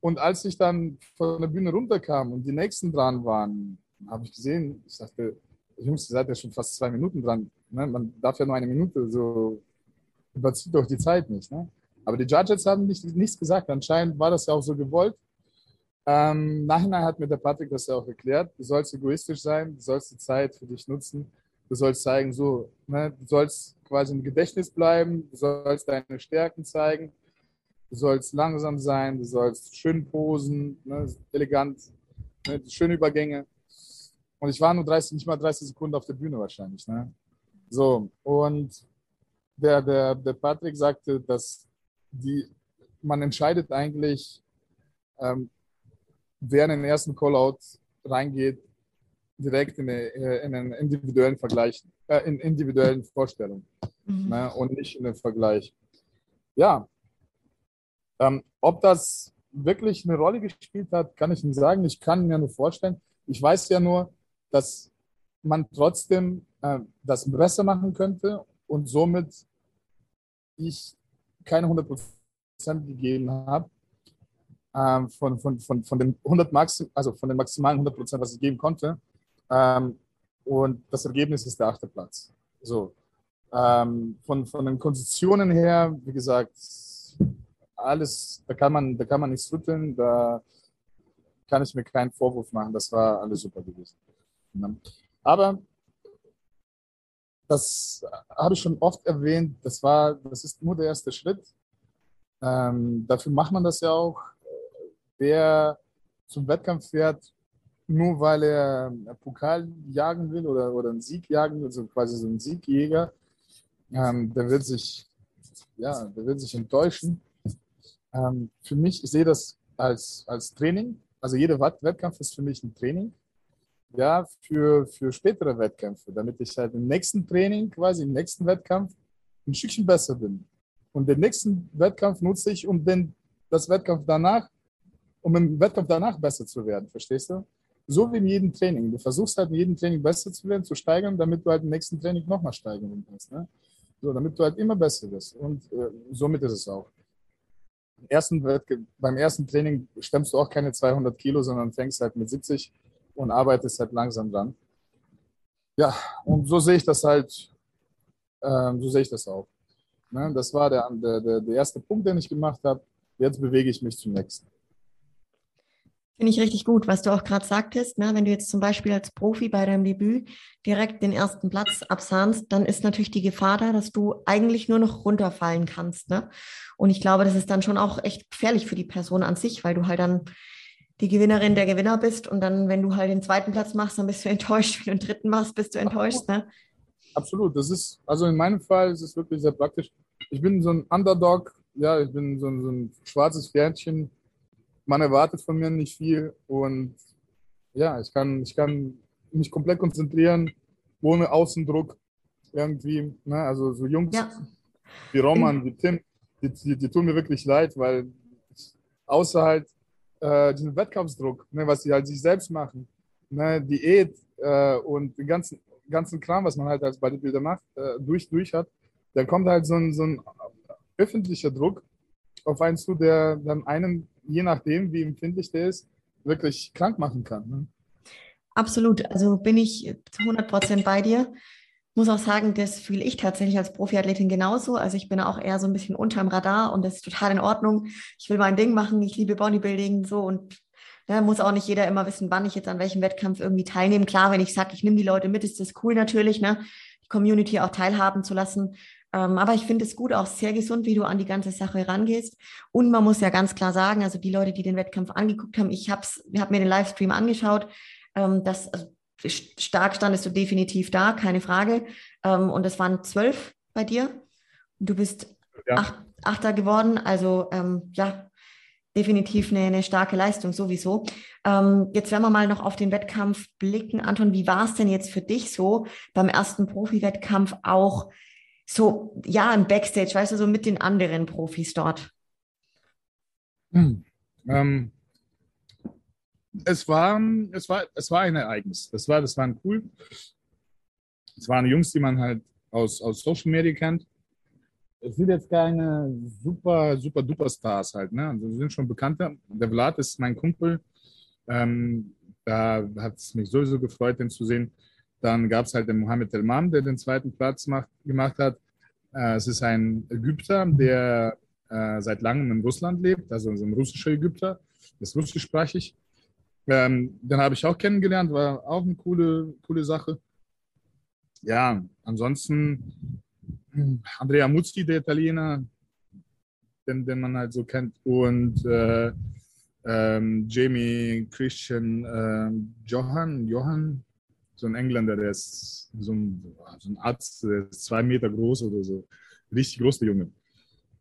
und als ich dann von der Bühne runterkam und die Nächsten dran waren, habe ich gesehen, ich dachte, Jungs, ihr seid ja schon fast zwei Minuten dran. Ne? Man darf ja nur eine Minute, so überzieht doch die Zeit nicht. Ne? Aber die Judges haben nicht, nichts gesagt. Anscheinend war das ja auch so gewollt. Ähm, nachhinein hat mir der Patrick das ja auch erklärt. Du sollst egoistisch sein, du sollst die Zeit für dich nutzen. Du sollst zeigen, so, ne, du sollst quasi im Gedächtnis bleiben, du sollst deine Stärken zeigen, du sollst langsam sein, du sollst schön posen, ne, elegant, ne, schöne Übergänge. Und ich war nur 30, nicht mal 30 Sekunden auf der Bühne wahrscheinlich. Ne? So, und der, der, der Patrick sagte, dass die, man entscheidet eigentlich, ähm, wer in den ersten Callout reingeht, direkt in, eine, äh, in einen individuellen Vergleich, äh, in individuellen Vorstellungen mhm. ne, und nicht in den Vergleich. Ja, ähm, ob das wirklich eine Rolle gespielt hat, kann ich nicht sagen. Ich kann mir nur vorstellen. Ich weiß ja nur, dass man trotzdem äh, das besser machen könnte und somit ich keine 100% gegeben habe ähm, von, von, von, von, den 100 Maxi also von den maximalen 100%, was ich geben konnte. Ähm, und das Ergebnis ist der achte Platz. So. Ähm, von, von den Konditionen her, wie gesagt, alles, da kann man, da kann man nichts rütteln, da kann ich mir keinen Vorwurf machen, das war alles super gewesen. Aber das habe ich schon oft erwähnt, das war, das ist nur der erste Schritt. Ähm, dafür macht man das ja auch. Wer zum Wettkampf fährt, nur weil er Pokal jagen will oder, oder einen Sieg jagen will, also quasi so ein Siegjäger, ähm, der wird sich, ja, der wird sich enttäuschen. Ähm, für mich, ich sehe das als, als Training. Also jeder Wettkampf ist für mich ein Training. Ja, für, für spätere Wettkämpfe, damit ich halt im nächsten Training, quasi im nächsten Wettkampf, ein Stückchen besser bin. Und den nächsten Wettkampf nutze ich, um den, das Wettkampf danach, um im Wettkampf danach besser zu werden, verstehst du? So wie in jedem Training. Du versuchst halt in jedem Training besser zu werden, zu steigern, damit du halt im nächsten Training nochmal steigern kannst. Ne? So, damit du halt immer besser wirst. Und äh, somit ist es auch. Ersten, beim ersten Training stemmst du auch keine 200 Kilo, sondern fängst halt mit 70 und arbeitest halt langsam dran. Ja, und so sehe ich das halt, äh, so sehe ich das auch. Ne? Das war der, der, der erste Punkt, den ich gemacht habe. Jetzt bewege ich mich zum nächsten. Finde ich richtig gut, was du auch gerade sagtest. Ne? Wenn du jetzt zum Beispiel als Profi bei deinem Debüt direkt den ersten Platz absahnst, dann ist natürlich die Gefahr da, dass du eigentlich nur noch runterfallen kannst. Ne? Und ich glaube, das ist dann schon auch echt gefährlich für die Person an sich, weil du halt dann die Gewinnerin der Gewinner bist und dann, wenn du halt den zweiten Platz machst, dann bist du enttäuscht. Wenn du den dritten machst, bist du enttäuscht. Ne? Absolut. Das ist, also in meinem Fall ist es wirklich sehr praktisch. Ich bin so ein Underdog, ja, ich bin so ein, so ein schwarzes Pferdchen man erwartet von mir nicht viel und ja, ich kann, ich kann mich komplett konzentrieren, ohne Außendruck irgendwie. Ne? Also so Jungs ja. wie Roman, wie Tim, die, die, die, tun mir wirklich leid, weil außer halt äh, diesen Wettkampfsdruck, ne, was sie halt sich selbst machen, ne, Diät äh, und den ganzen, ganzen Kram, was man halt als Bodybuilder macht, äh, durch, durch hat, da kommt halt so ein, so ein öffentlicher Druck auf einen zu, der dann einen je nachdem, wie empfindlich der ist, wirklich krank machen kann. Ne? Absolut. Also bin ich zu 100 Prozent bei dir. Muss auch sagen, das fühle ich tatsächlich als Profiathletin genauso. Also ich bin auch eher so ein bisschen unterm Radar und das ist total in Ordnung. Ich will mein Ding machen. Ich liebe Bodybuilding so und da muss auch nicht jeder immer wissen, wann ich jetzt an welchem Wettkampf irgendwie teilnehme. Klar, wenn ich sage, ich nehme die Leute mit, ist das cool natürlich, ne? Die Community auch teilhaben zu lassen. Ähm, aber ich finde es gut, auch sehr gesund, wie du an die ganze Sache rangehst. Und man muss ja ganz klar sagen, also die Leute, die den Wettkampf angeguckt haben, ich habe hab mir den Livestream angeschaut, ähm, das, also stark standest du definitiv da, keine Frage. Ähm, und es waren zwölf bei dir. Du bist ja. Acht, Achter geworden, also ähm, ja, definitiv eine, eine, starke Leistung sowieso. Ähm, jetzt werden wir mal noch auf den Wettkampf blicken. Anton, wie war es denn jetzt für dich so beim ersten Profi-Wettkampf auch so, ja, im Backstage, weißt du, so mit den anderen Profis dort? Hm. Ähm, es, war, es, war, es war ein Ereignis. Das war, das waren cool. Es waren Jungs, die man halt aus, aus Social Media kennt. Es sind jetzt keine super, super duper Stars halt. Ne? Also sie sind schon bekannter. Der Vlad ist mein Kumpel. Ähm, da hat es mich sowieso gefreut, den zu sehen. Dann gab es halt den Mohammed El-Mam, der den zweiten Platz macht, gemacht hat. Äh, es ist ein Ägypter, der äh, seit langem in Russland lebt, also ein russischer Ägypter, ist russischsprachig. Ähm, den habe ich auch kennengelernt, war auch eine coole, coole Sache. Ja, ansonsten hm, Andrea Muzzi, der Italiener, den, den man halt so kennt, und äh, ähm, Jamie Christian äh, Johann, Johann, so ein Engländer, der ist so ein, so ein Arzt, der ist zwei Meter groß oder so. Richtig groß, der Junge.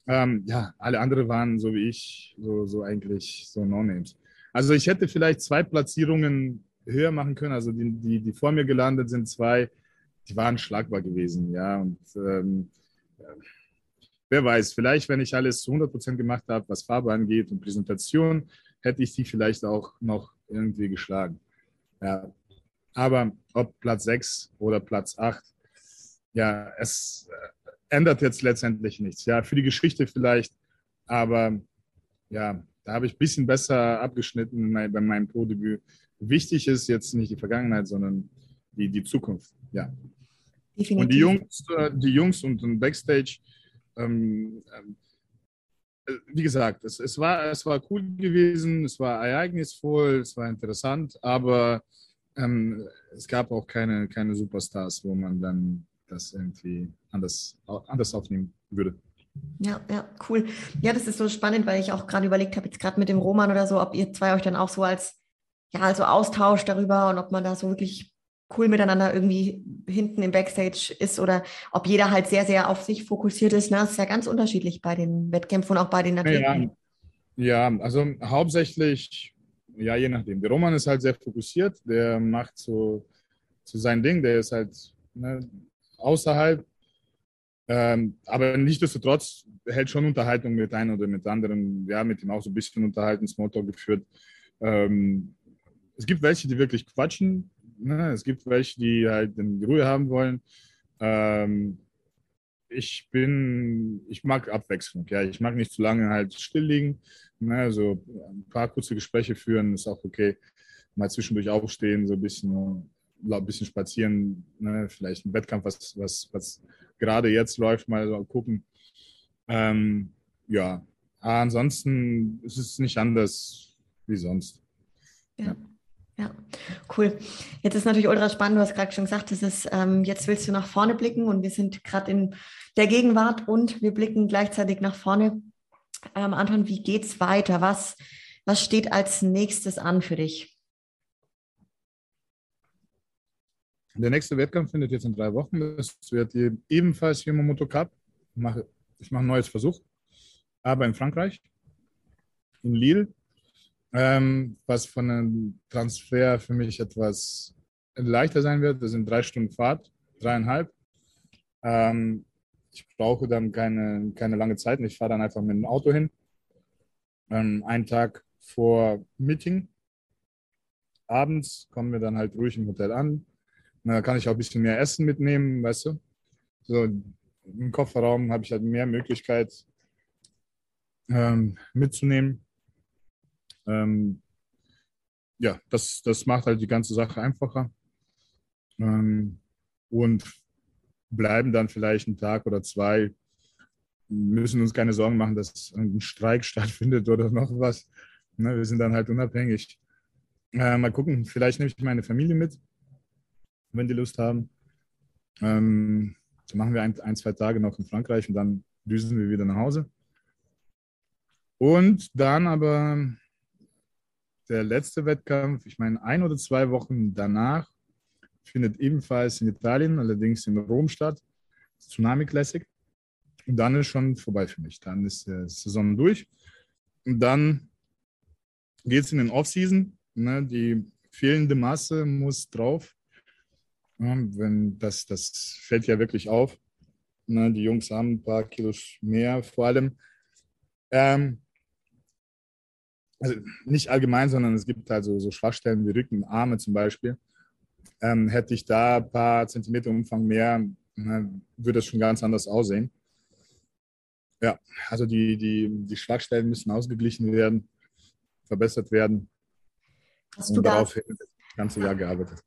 Ähm, ja, alle anderen waren so wie ich, so, so eigentlich so No-Names. Also ich hätte vielleicht zwei Platzierungen höher machen können. Also die, die, die vor mir gelandet sind, zwei, die waren schlagbar gewesen, ja. Und ähm, wer weiß, vielleicht, wenn ich alles zu 100% gemacht habe, was Farbe angeht und Präsentation, hätte ich die vielleicht auch noch irgendwie geschlagen. Ja, aber ob Platz 6 oder Platz 8, ja, es äh, ändert jetzt letztendlich nichts. Ja, für die Geschichte vielleicht, aber ja, da habe ich ein bisschen besser abgeschnitten bei meinem Pro-Debüt. Wichtig ist jetzt nicht die Vergangenheit, sondern die, die Zukunft, ja. Definitiv. Und die Jungs, äh, die Jungs und, Backstage, ähm, äh, wie gesagt, es, es, war, es war cool gewesen, es war ereignisvoll, es war interessant, aber ähm, es gab auch keine, keine Superstars, wo man dann das irgendwie anders, anders aufnehmen würde. Ja, ja, cool. Ja, das ist so spannend, weil ich auch gerade überlegt habe, jetzt gerade mit dem Roman oder so, ob ihr zwei euch dann auch so als, ja, also austauscht darüber und ob man da so wirklich cool miteinander irgendwie hinten im Backstage ist oder ob jeder halt sehr, sehr auf sich fokussiert ist. Ne? Das ist ja ganz unterschiedlich bei den Wettkämpfen und auch bei den Athleten. Ja, ja also hauptsächlich, ja, je nachdem. Der Roman ist halt sehr fokussiert, der macht so, so sein Ding, der ist halt ne, außerhalb. Ähm, aber nichtsdestotrotz hält schon Unterhaltung mit einem oder mit anderen. Ja, mit ihm auch so ein bisschen unterhalten, Smalltalk geführt. Ähm, es gibt welche, die wirklich quatschen, Ne? Es gibt welche, die halt die Ruhe haben wollen. Ähm, ich bin, ich mag Abwechslung. Ja, ich mag nicht zu lange halt still liegen. Ne? Also ein paar kurze Gespräche führen ist auch okay. Mal zwischendurch aufstehen, so ein bisschen, ein bisschen spazieren, ne? vielleicht ein Wettkampf, was, was, was gerade jetzt läuft, mal so gucken. Ähm, ja, ansonsten ist es nicht anders wie sonst. Ja. ja. Ja, cool. Jetzt ist natürlich ultra spannend, du hast gerade schon gesagt, das ist, ähm, jetzt willst du nach vorne blicken und wir sind gerade in der Gegenwart und wir blicken gleichzeitig nach vorne. Ähm, Anton, wie geht's weiter? Was, was steht als nächstes an für dich? Der nächste Wettkampf findet jetzt in drei Wochen. Das wird ebenfalls hier im Moto Cup. Ich mache, ich mache ein neues Versuch, aber in Frankreich, in Lille ähm, was von einem Transfer für mich etwas leichter sein wird. Das sind drei Stunden Fahrt, dreieinhalb. Ähm, ich brauche dann keine, keine lange Zeit. Ich fahre dann einfach mit dem Auto hin. Ähm, einen Tag vor Meeting. Abends kommen wir dann halt ruhig im Hotel an. Da kann ich auch ein bisschen mehr Essen mitnehmen, weißt du. So im Kofferraum habe ich halt mehr Möglichkeit ähm, mitzunehmen. Ähm, ja, das, das macht halt die ganze Sache einfacher. Ähm, und bleiben dann vielleicht einen Tag oder zwei, müssen uns keine Sorgen machen, dass ein Streik stattfindet oder noch was. Ne, wir sind dann halt unabhängig. Äh, mal gucken, vielleicht nehme ich meine Familie mit, wenn die Lust haben. Ähm, dann machen wir ein, ein, zwei Tage noch in Frankreich und dann düsen wir wieder nach Hause. Und dann aber der letzte Wettkampf, ich meine, ein oder zwei Wochen danach, findet ebenfalls in Italien, allerdings in Rom statt, Tsunami Classic. Und dann ist schon vorbei für mich. Dann ist die Saison durch. Und dann geht es in den Off-Season. Ne, die fehlende Masse muss drauf. Wenn das, das fällt ja wirklich auf. Ne, die Jungs haben ein paar Kilos mehr vor allem. Ähm, also nicht allgemein, sondern es gibt halt so, so Schwachstellen wie Rücken, Arme zum Beispiel. Ähm, hätte ich da ein paar Zentimeter Umfang mehr, ne, würde es schon ganz anders aussehen. Ja, also die, die, die Schwachstellen müssen ausgeglichen werden, verbessert werden. Hast und du darauf das ganze Jahr gearbeitet.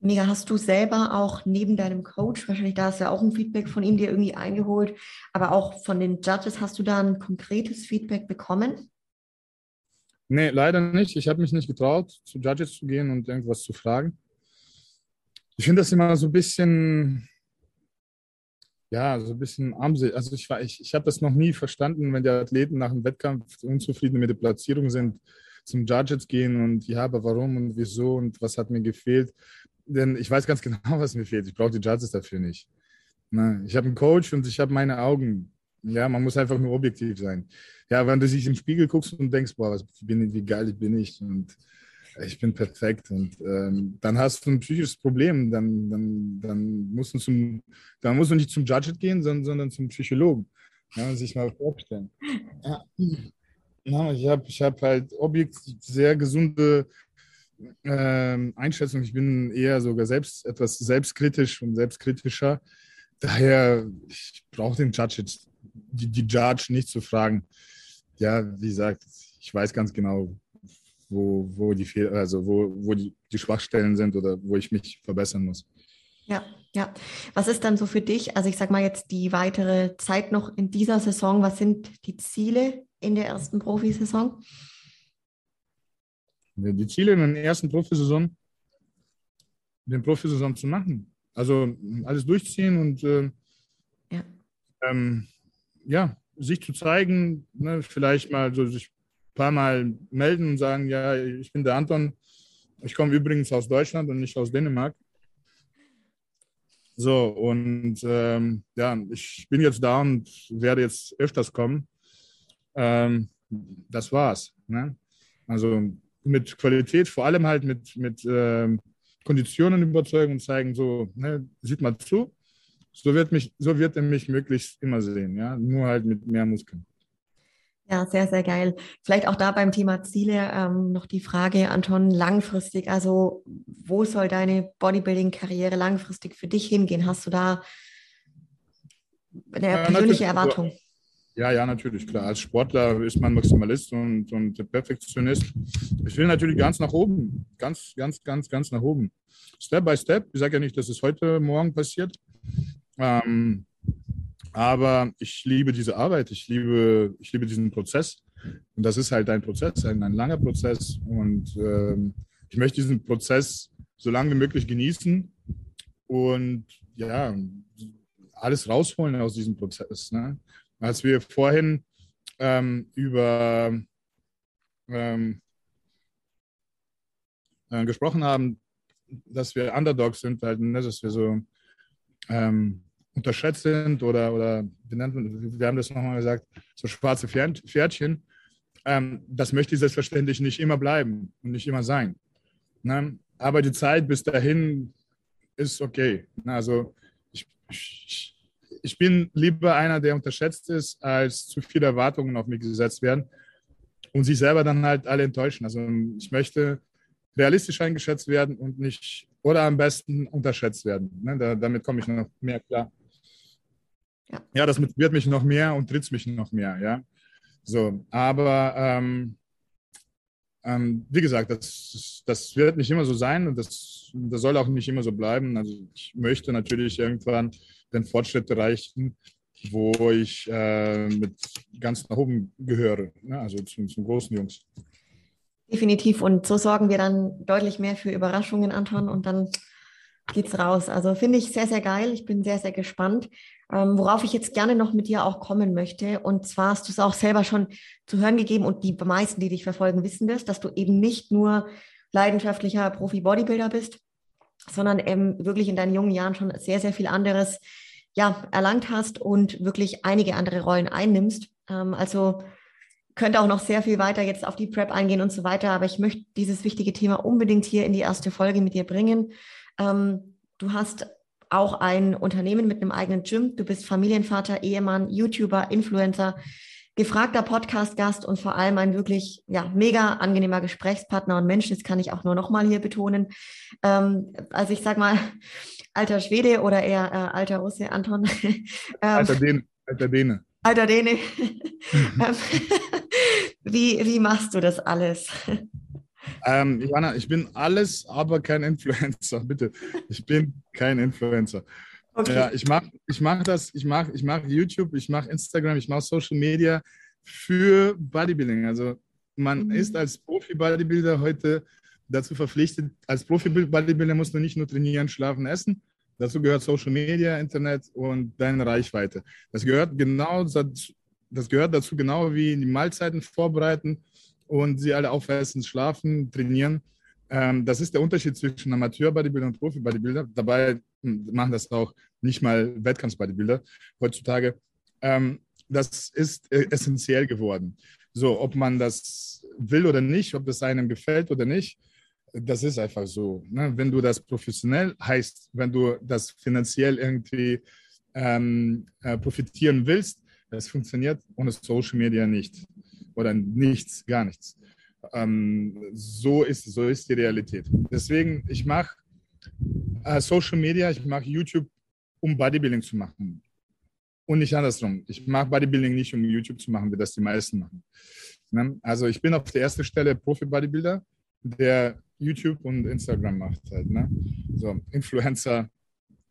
Mega, hast du selber auch neben deinem Coach, wahrscheinlich da du ja auch ein Feedback von ihm dir irgendwie eingeholt, aber auch von den Judges, hast du da ein konkretes Feedback bekommen? Nee, leider nicht. Ich habe mich nicht getraut, zu Judges zu gehen und irgendwas zu fragen. Ich finde das immer so ein bisschen, ja, so ein bisschen armselig. Also ich, ich, ich habe das noch nie verstanden, wenn die Athleten nach dem Wettkampf unzufrieden mit der Platzierung sind, zum Judges gehen und ja, aber warum und wieso und was hat mir gefehlt. Denn ich weiß ganz genau, was mir fehlt. Ich brauche die Judges dafür nicht. Ne? Ich habe einen Coach und ich habe meine Augen. Ja, man muss einfach nur objektiv sein ja, wenn du dich im Spiegel guckst und denkst, boah, was bin, wie geil bin ich und ich bin perfekt und ähm, dann hast du ein psychisches Problem, dann, dann, dann, musst du zum, dann musst du nicht zum Judge gehen, sondern, sondern zum Psychologen. Ja, sich mal vorstellen. Ja, ich habe ich hab halt objektiv sehr gesunde ähm, Einschätzung. Ich bin eher sogar selbst etwas selbstkritisch und selbstkritischer. Daher, ich brauche den Judge die, die Judge nicht zu fragen ja, wie gesagt, ich weiß ganz genau, wo, wo, die, also wo, wo die, die Schwachstellen sind oder wo ich mich verbessern muss. Ja, ja. Was ist dann so für dich, also ich sage mal jetzt die weitere Zeit noch in dieser Saison, was sind die Ziele in der ersten Profisaison? Die Ziele in der ersten Profisaison, den Profisaison zu machen. Also alles durchziehen und äh, ja. Ähm, ja, sich zu zeigen, ne, vielleicht mal so sich ein paar Mal melden und sagen, ja, ich bin der Anton, ich komme übrigens aus Deutschland und nicht aus Dänemark. So, und ähm, ja, ich bin jetzt da und werde jetzt öfters kommen. Ähm, das war's. Ne? Also mit Qualität, vor allem halt mit, mit ähm, Konditionen überzeugen und zeigen, so, ne, sieht mal zu, so wird, mich, so wird er mich möglichst immer sehen, ja, nur halt mit mehr Muskeln. Ja, sehr, sehr geil. Vielleicht auch da beim Thema Ziele ähm, noch die Frage, Anton, langfristig, also wo soll deine Bodybuilding-Karriere langfristig für dich hingehen? Hast du da eine ja, persönliche Erwartung? Ja, ja, natürlich, klar. Als Sportler ist man Maximalist und, und Perfektionist. Ich will natürlich ganz nach oben, ganz, ganz, ganz, ganz nach oben. Step by Step. Ich sage ja nicht, dass es heute Morgen passiert. Ähm, aber ich liebe diese Arbeit, ich liebe, ich liebe diesen Prozess. Und das ist halt ein Prozess, ein, ein langer Prozess. Und ähm, ich möchte diesen Prozess so lange wie möglich genießen und ja, alles rausholen aus diesem Prozess. Ne? Als wir vorhin ähm, über ähm, äh, gesprochen haben, dass wir Underdogs sind, halt, ne, dass wir so ähm, unterschätzt sind oder, oder wir, haben das nochmal gesagt, so schwarze Pferdchen, ähm, das möchte selbstverständlich nicht immer bleiben und nicht immer sein. Ne? Aber die Zeit bis dahin ist okay. Ne? Also ich, ich, ich bin lieber einer, der unterschätzt ist, als zu viele Erwartungen auf mich gesetzt werden und sich selber dann halt alle enttäuschen. Also ich möchte realistisch eingeschätzt werden und nicht oder am besten unterschätzt werden. Ne? Da, damit komme ich noch mehr klar. Ja. ja, das motiviert mich noch mehr und tritt mich noch mehr, ja. So, aber ähm, ähm, wie gesagt, das, das wird nicht immer so sein und das, das soll auch nicht immer so bleiben. Also ich möchte natürlich irgendwann den Fortschritt erreichen, wo ich äh, mit ganz nach oben gehöre, ne? also zum, zum großen Jungs. Definitiv. Und so sorgen wir dann deutlich mehr für Überraschungen, Anton, und dann geht's raus. Also finde ich sehr, sehr geil. Ich bin sehr, sehr gespannt. Ähm, worauf ich jetzt gerne noch mit dir auch kommen möchte. Und zwar hast du es auch selber schon zu hören gegeben und die meisten, die dich verfolgen, wissen das, dass du eben nicht nur leidenschaftlicher Profi-Bodybuilder bist, sondern eben wirklich in deinen jungen Jahren schon sehr, sehr viel anderes ja, erlangt hast und wirklich einige andere Rollen einnimmst. Ähm, also könnte auch noch sehr viel weiter jetzt auf die Prep eingehen und so weiter, aber ich möchte dieses wichtige Thema unbedingt hier in die erste Folge mit dir bringen. Ähm, du hast auch ein Unternehmen mit einem eigenen Gym. Du bist Familienvater, Ehemann, YouTuber, Influencer, gefragter Podcast-Gast und vor allem ein wirklich ja, mega angenehmer Gesprächspartner und Mensch. Das kann ich auch nur noch mal hier betonen. Ähm, also ich sag mal, alter Schwede oder eher äh, alter Russe, Anton. ähm, alter Däne. Alter Däne. Alter Däne. Ähm, wie, wie machst du das alles? Ähm, Johanna, ich bin alles, aber kein Influencer. Bitte, ich bin kein Influencer. Okay. Ja, ich mache ich mach das, ich mache ich mach YouTube, ich mache Instagram, ich mache Social Media für Bodybuilding. Also man mhm. ist als Profi-Bodybuilder heute dazu verpflichtet, als Profi-Bodybuilder musst du nicht nur trainieren, schlafen, essen. Dazu gehört Social Media, Internet und deine Reichweite. Das gehört genau, das gehört dazu genau wie die Mahlzeiten vorbereiten und sie alle aufessen, schlafen, trainieren. Ähm, das ist der Unterschied zwischen Amateur-Bodybuilder und Profi-Bodybuilder. Dabei hm, machen das auch nicht mal Wettkampf-Bodybuilder heutzutage. Ähm, das ist äh, essentiell geworden. So, ob man das will oder nicht, ob das einem gefällt oder nicht, das ist einfach so. Ne? Wenn du das professionell heißt, wenn du das finanziell irgendwie ähm, äh, profitieren willst, das funktioniert ohne Social Media nicht oder nichts, gar nichts. Ähm, so, ist, so ist die Realität. Deswegen, ich mache äh, Social Media, ich mache YouTube, um Bodybuilding zu machen. Und nicht andersrum. Ich mache Bodybuilding nicht, um YouTube zu machen, wie das die meisten machen. Ne? Also ich bin auf der ersten Stelle Profi-Bodybuilder, der YouTube und Instagram macht halt. Ne? So, Influencer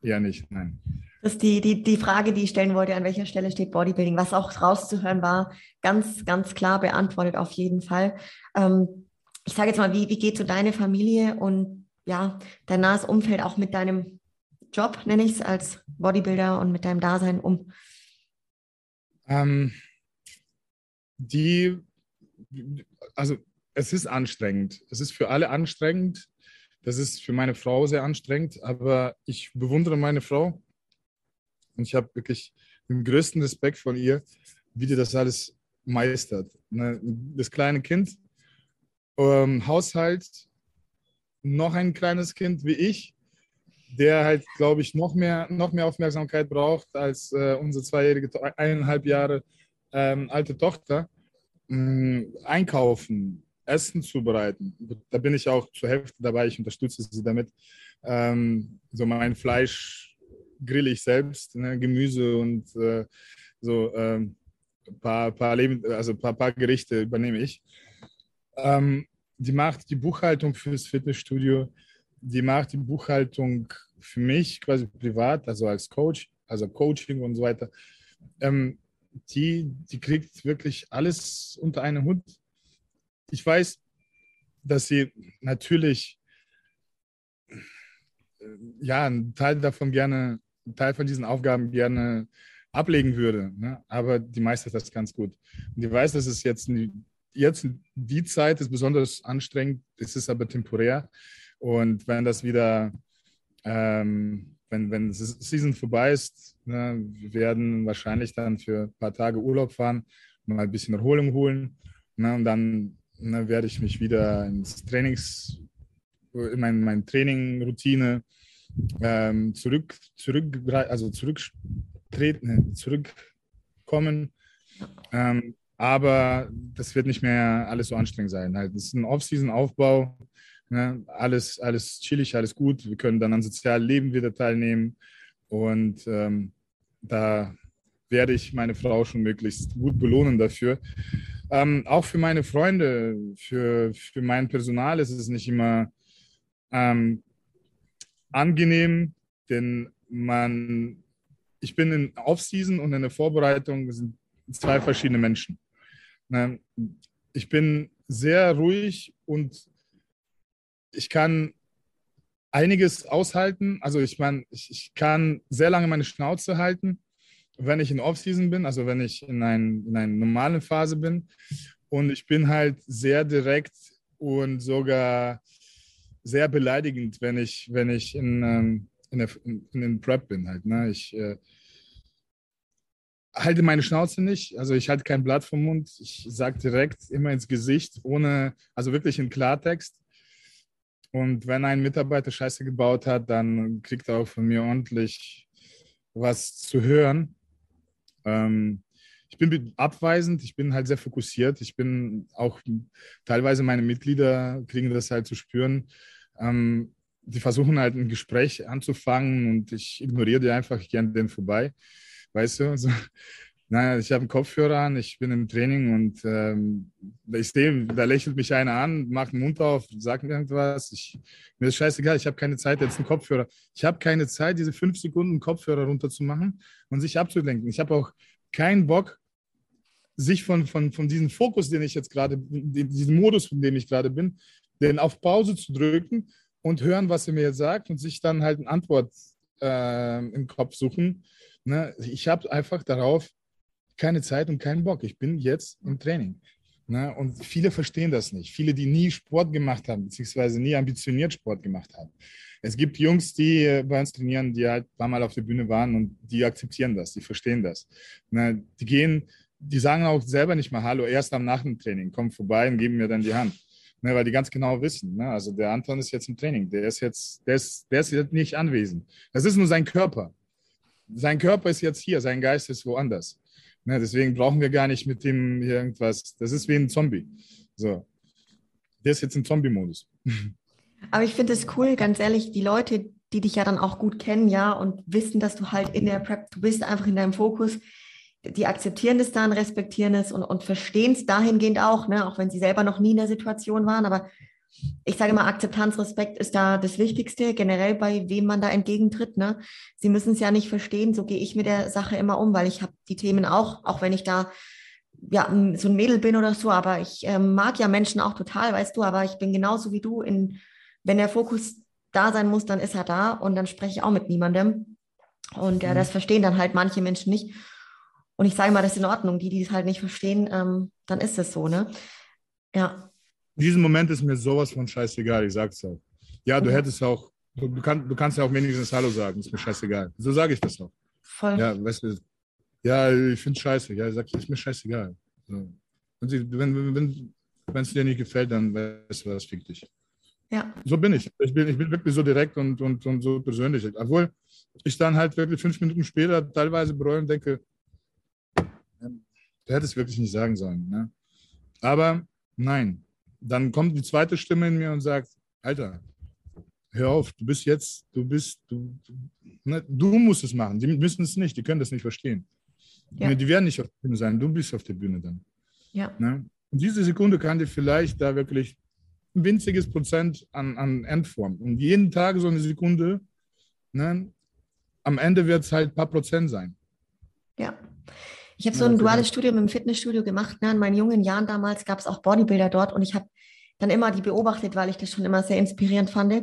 eher nicht, nein. Ist die, die, die Frage, die ich stellen wollte, an welcher Stelle steht Bodybuilding, was auch rauszuhören war, ganz, ganz klar beantwortet auf jeden Fall. Ähm, ich sage jetzt mal, wie, wie geht so deine Familie und ja, dein nahes Umfeld auch mit deinem Job, nenne ich es, als Bodybuilder und mit deinem Dasein um? Ähm, die, also es ist anstrengend. Es ist für alle anstrengend. Das ist für meine Frau sehr anstrengend, aber ich bewundere meine Frau und ich habe wirklich den größten Respekt von ihr, wie die das alles meistert. Ne, das kleine Kind, ähm, Haushalt, noch ein kleines Kind wie ich, der halt, glaube ich, noch mehr, noch mehr Aufmerksamkeit braucht als äh, unsere zweijährige, eineinhalb Jahre ähm, alte Tochter. Ähm, einkaufen, Essen zubereiten. Da bin ich auch zur Hälfte dabei. Ich unterstütze sie damit. Ähm, so mein Fleisch grille ich selbst, ne? Gemüse und äh, so ein ähm, paar, paar, also paar, paar Gerichte übernehme ich. Ähm, die macht die Buchhaltung fürs Fitnessstudio, die macht die Buchhaltung für mich quasi privat, also als Coach, also Coaching und so weiter. Ähm, die, die kriegt wirklich alles unter einen Hut. Ich weiß, dass sie natürlich äh, ja, einen Teil davon gerne, einen Teil von diesen Aufgaben gerne ablegen würde. Ne? Aber die meistert das ganz gut. Und die weiß, dass es jetzt, jetzt die Zeit ist besonders anstrengend, es ist aber temporär. Und wenn das wieder ähm, wenn, wenn Season vorbei ist, ne, wir werden wahrscheinlich dann für ein paar Tage Urlaub fahren, mal ein bisschen Erholung holen. Ne, und dann ne, werde ich mich wieder ins Trainings, in mein, meine Trainingroutine ähm, zurück, zurück, also zurücktreten, ne, zurückkommen. Ähm, aber das wird nicht mehr alles so anstrengend sein. Halt, das ist ein Off-Season-Aufbau Ne? Alles, alles chillig, alles gut. Wir können dann an sozialen Leben wieder teilnehmen. Und ähm, da werde ich meine Frau schon möglichst gut belohnen dafür. Ähm, auch für meine Freunde, für, für mein Personal ist es nicht immer ähm, angenehm, denn man, ich bin in Off-Season und in der Vorbereitung sind zwei verschiedene Menschen. Ne? Ich bin sehr ruhig und ich kann einiges aushalten. Also ich meine, ich, ich, kann sehr lange meine Schnauze halten, wenn ich in Off-Season bin, also wenn ich in, ein, in einer normalen Phase bin. Und ich bin halt sehr direkt und sogar sehr beleidigend, wenn ich, wenn ich in, ähm, in, der, in, in den Prep bin halt. Ne? Ich äh, halte meine Schnauze nicht, also ich halte kein Blatt vom Mund. Ich sage direkt immer ins Gesicht, ohne, also wirklich in Klartext. Und wenn ein Mitarbeiter Scheiße gebaut hat, dann kriegt er auch von mir ordentlich was zu hören. Ähm, ich bin abweisend, ich bin halt sehr fokussiert. Ich bin auch teilweise meine Mitglieder kriegen das halt zu spüren. Ähm, die versuchen halt ein Gespräch anzufangen und ich ignoriere die einfach, ich gehe an denen vorbei. Weißt du? Also, naja, ich habe einen Kopfhörer an, ich bin im Training und ähm, ich sehe, da lächelt mich einer an, macht den Mund auf, sagt mir irgendwas. Ich, mir ist scheißegal, ich habe keine Zeit, jetzt einen Kopfhörer. Ich habe keine Zeit, diese fünf Sekunden Kopfhörer runterzumachen und sich abzulenken. Ich habe auch keinen Bock, sich von, von, von diesem Fokus, den ich jetzt gerade, diesen Modus, von dem ich gerade bin, den auf Pause zu drücken und hören, was er mir sagt und sich dann halt eine Antwort äh, im Kopf suchen. Ne? Ich habe einfach darauf keine Zeit und keinen Bock. Ich bin jetzt im Training. Ne? Und viele verstehen das nicht. Viele, die nie Sport gemacht haben, beziehungsweise nie ambitioniert Sport gemacht haben. Es gibt Jungs, die äh, bei uns trainieren, die halt ein paar Mal auf der Bühne waren und die akzeptieren das, die verstehen das. Ne? Die gehen, die sagen auch selber nicht mal Hallo, erst am Nach dem Training, kommen vorbei und geben mir dann die Hand. Ne, weil die ganz genau wissen, ne? also der Anton ist jetzt im Training, der ist jetzt, der ist, der ist jetzt nicht anwesend. Das ist nur sein Körper. Sein Körper ist jetzt hier, sein Geist ist woanders. Ne, deswegen brauchen wir gar nicht mit dem irgendwas. Das ist wie ein Zombie. So. Der ist jetzt im Zombie-Modus. Aber ich finde es cool, ganz ehrlich, die Leute, die dich ja dann auch gut kennen, ja, und wissen, dass du halt in der Prep, du bist einfach in deinem Fokus. Die akzeptieren das dann, respektieren es und, und verstehen es dahingehend auch, ne? auch wenn sie selber noch nie in der Situation waren. Aber ich sage immer, Akzeptanz, Respekt ist da das Wichtigste, generell bei wem man da entgegentritt. Ne? Sie müssen es ja nicht verstehen, so gehe ich mit der Sache immer um, weil ich habe die Themen auch, auch wenn ich da ja, so ein Mädel bin oder so, aber ich äh, mag ja Menschen auch total, weißt du, aber ich bin genauso wie du, in, wenn der Fokus da sein muss, dann ist er da und dann spreche ich auch mit niemandem. Und äh, das verstehen dann halt manche Menschen nicht. Und ich sage mal, das ist in Ordnung. Die, die es halt nicht verstehen, ähm, dann ist es so, ne? Ja. In diesem Moment ist mir sowas von scheißegal, ich sag's auch. Ja, du ja. hättest auch, du, du, kann, du kannst ja auch wenigstens Hallo sagen, ist mir scheißegal. So sage ich das auch. Voll. Ja, weißt du, ja, ich finde es scheiße. Ja, ich sag, ist mir scheißegal. So. Wenn es wenn, wenn, dir nicht gefällt, dann weißt du was, fick dich. Ja. So bin ich. Ich bin, ich bin wirklich so direkt und, und, und so persönlich. Obwohl ich dann halt wirklich fünf Minuten später teilweise bereue und denke, du hättest wirklich nicht sagen sollen. Ne? Aber nein, dann kommt die zweite Stimme in mir und sagt, Alter, hör auf, du bist jetzt, du bist, du, ne, du musst es machen. Die müssen es nicht, die können das nicht verstehen. Ja. Die werden nicht auf der Bühne sein, du bist auf der Bühne dann. Ja. Ne? Und diese Sekunde kann dir vielleicht da wirklich ein winziges Prozent an, an Endform. Und jeden Tag so eine Sekunde, ne? am Ende wird es halt ein paar Prozent sein. Ja. Ich habe so ein duales Studium im Fitnessstudio gemacht. Ne? In meinen jungen Jahren damals gab es auch Bodybuilder dort und ich habe dann immer die beobachtet, weil ich das schon immer sehr inspirierend fand.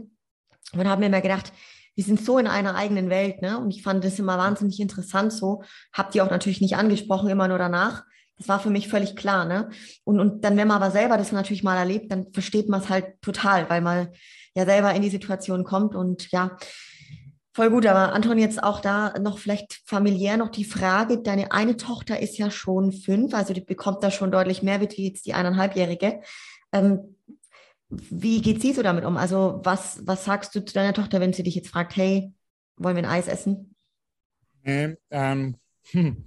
Und habe mir immer gedacht, die sind so in einer eigenen Welt, ne? Und ich fand das immer wahnsinnig interessant so. Hab die auch natürlich nicht angesprochen, immer nur danach. Das war für mich völlig klar, ne? Und, und dann, wenn man aber selber das natürlich mal erlebt, dann versteht man es halt total, weil man ja selber in die Situation kommt und ja, voll gut. Aber Anton, jetzt auch da noch vielleicht familiär noch die Frage, deine eine Tochter ist ja schon fünf, also die bekommt da schon deutlich mehr wie jetzt die eineinhalbjährige. Ähm, wie geht sie so damit um? Also was, was sagst du zu deiner Tochter, wenn sie dich jetzt fragt, hey, wollen wir ein Eis essen? Ähm, ähm, hm.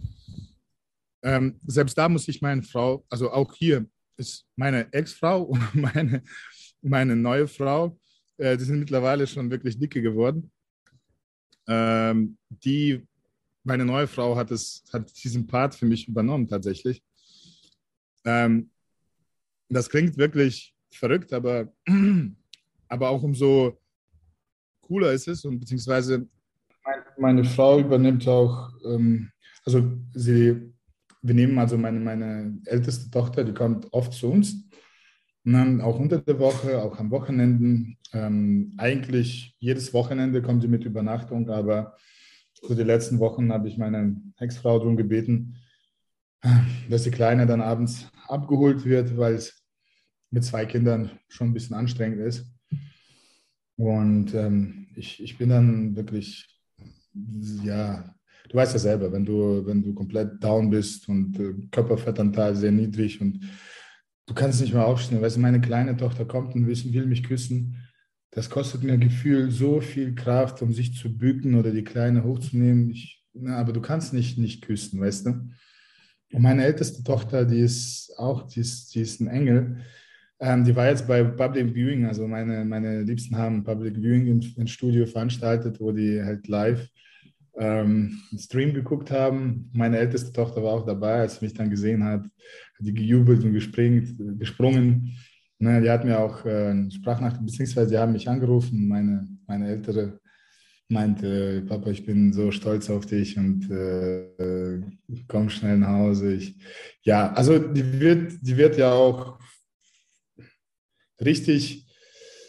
ähm, selbst da muss ich meine Frau, also auch hier ist meine Ex-Frau und meine, meine neue Frau, äh, die sind mittlerweile schon wirklich dicke geworden. Ähm, die, meine neue Frau hat, es, hat diesen Part für mich übernommen tatsächlich. Ähm, das klingt wirklich verrückt, aber, aber auch umso cooler ist es und beziehungsweise meine Frau übernimmt auch, ähm, also sie, wir nehmen also meine, meine älteste Tochter, die kommt oft zu uns. Und dann auch unter der Woche, auch am Wochenenden. Ähm, eigentlich jedes Wochenende kommt sie mit Übernachtung, aber für die letzten Wochen habe ich meine Ex-Frau darum gebeten, dass die Kleine dann abends abgeholt wird, weil es mit zwei Kindern schon ein bisschen anstrengend ist. Und ähm, ich, ich bin dann wirklich, ja, du weißt ja selber, wenn du, wenn du komplett down bist und äh, Körperfettanteil sehr niedrig und du kannst nicht mehr aufstehen. Weißt du, meine kleine Tochter kommt und will mich küssen. Das kostet mir Gefühl so viel Kraft, um sich zu bücken oder die Kleine hochzunehmen. Ich, na, aber du kannst nicht, nicht küssen, weißt du? Und meine älteste Tochter, die ist auch, die ist, die ist ein Engel ähm, die war jetzt bei Public Viewing, also meine, meine Liebsten haben Public Viewing im, Studio veranstaltet, wo die halt live ähm, einen Stream geguckt haben. Meine älteste Tochter war auch dabei, als sie mich dann gesehen hat, hat die gejubelt und gespringt, gesprungen. Ne, die hat mir auch äh, Sprachnachricht, beziehungsweise sie haben mich angerufen. Meine, meine ältere meinte, Papa, ich bin so stolz auf dich und äh, komm schnell nach Hause. Ich, ja, also die wird, die wird ja auch richtig,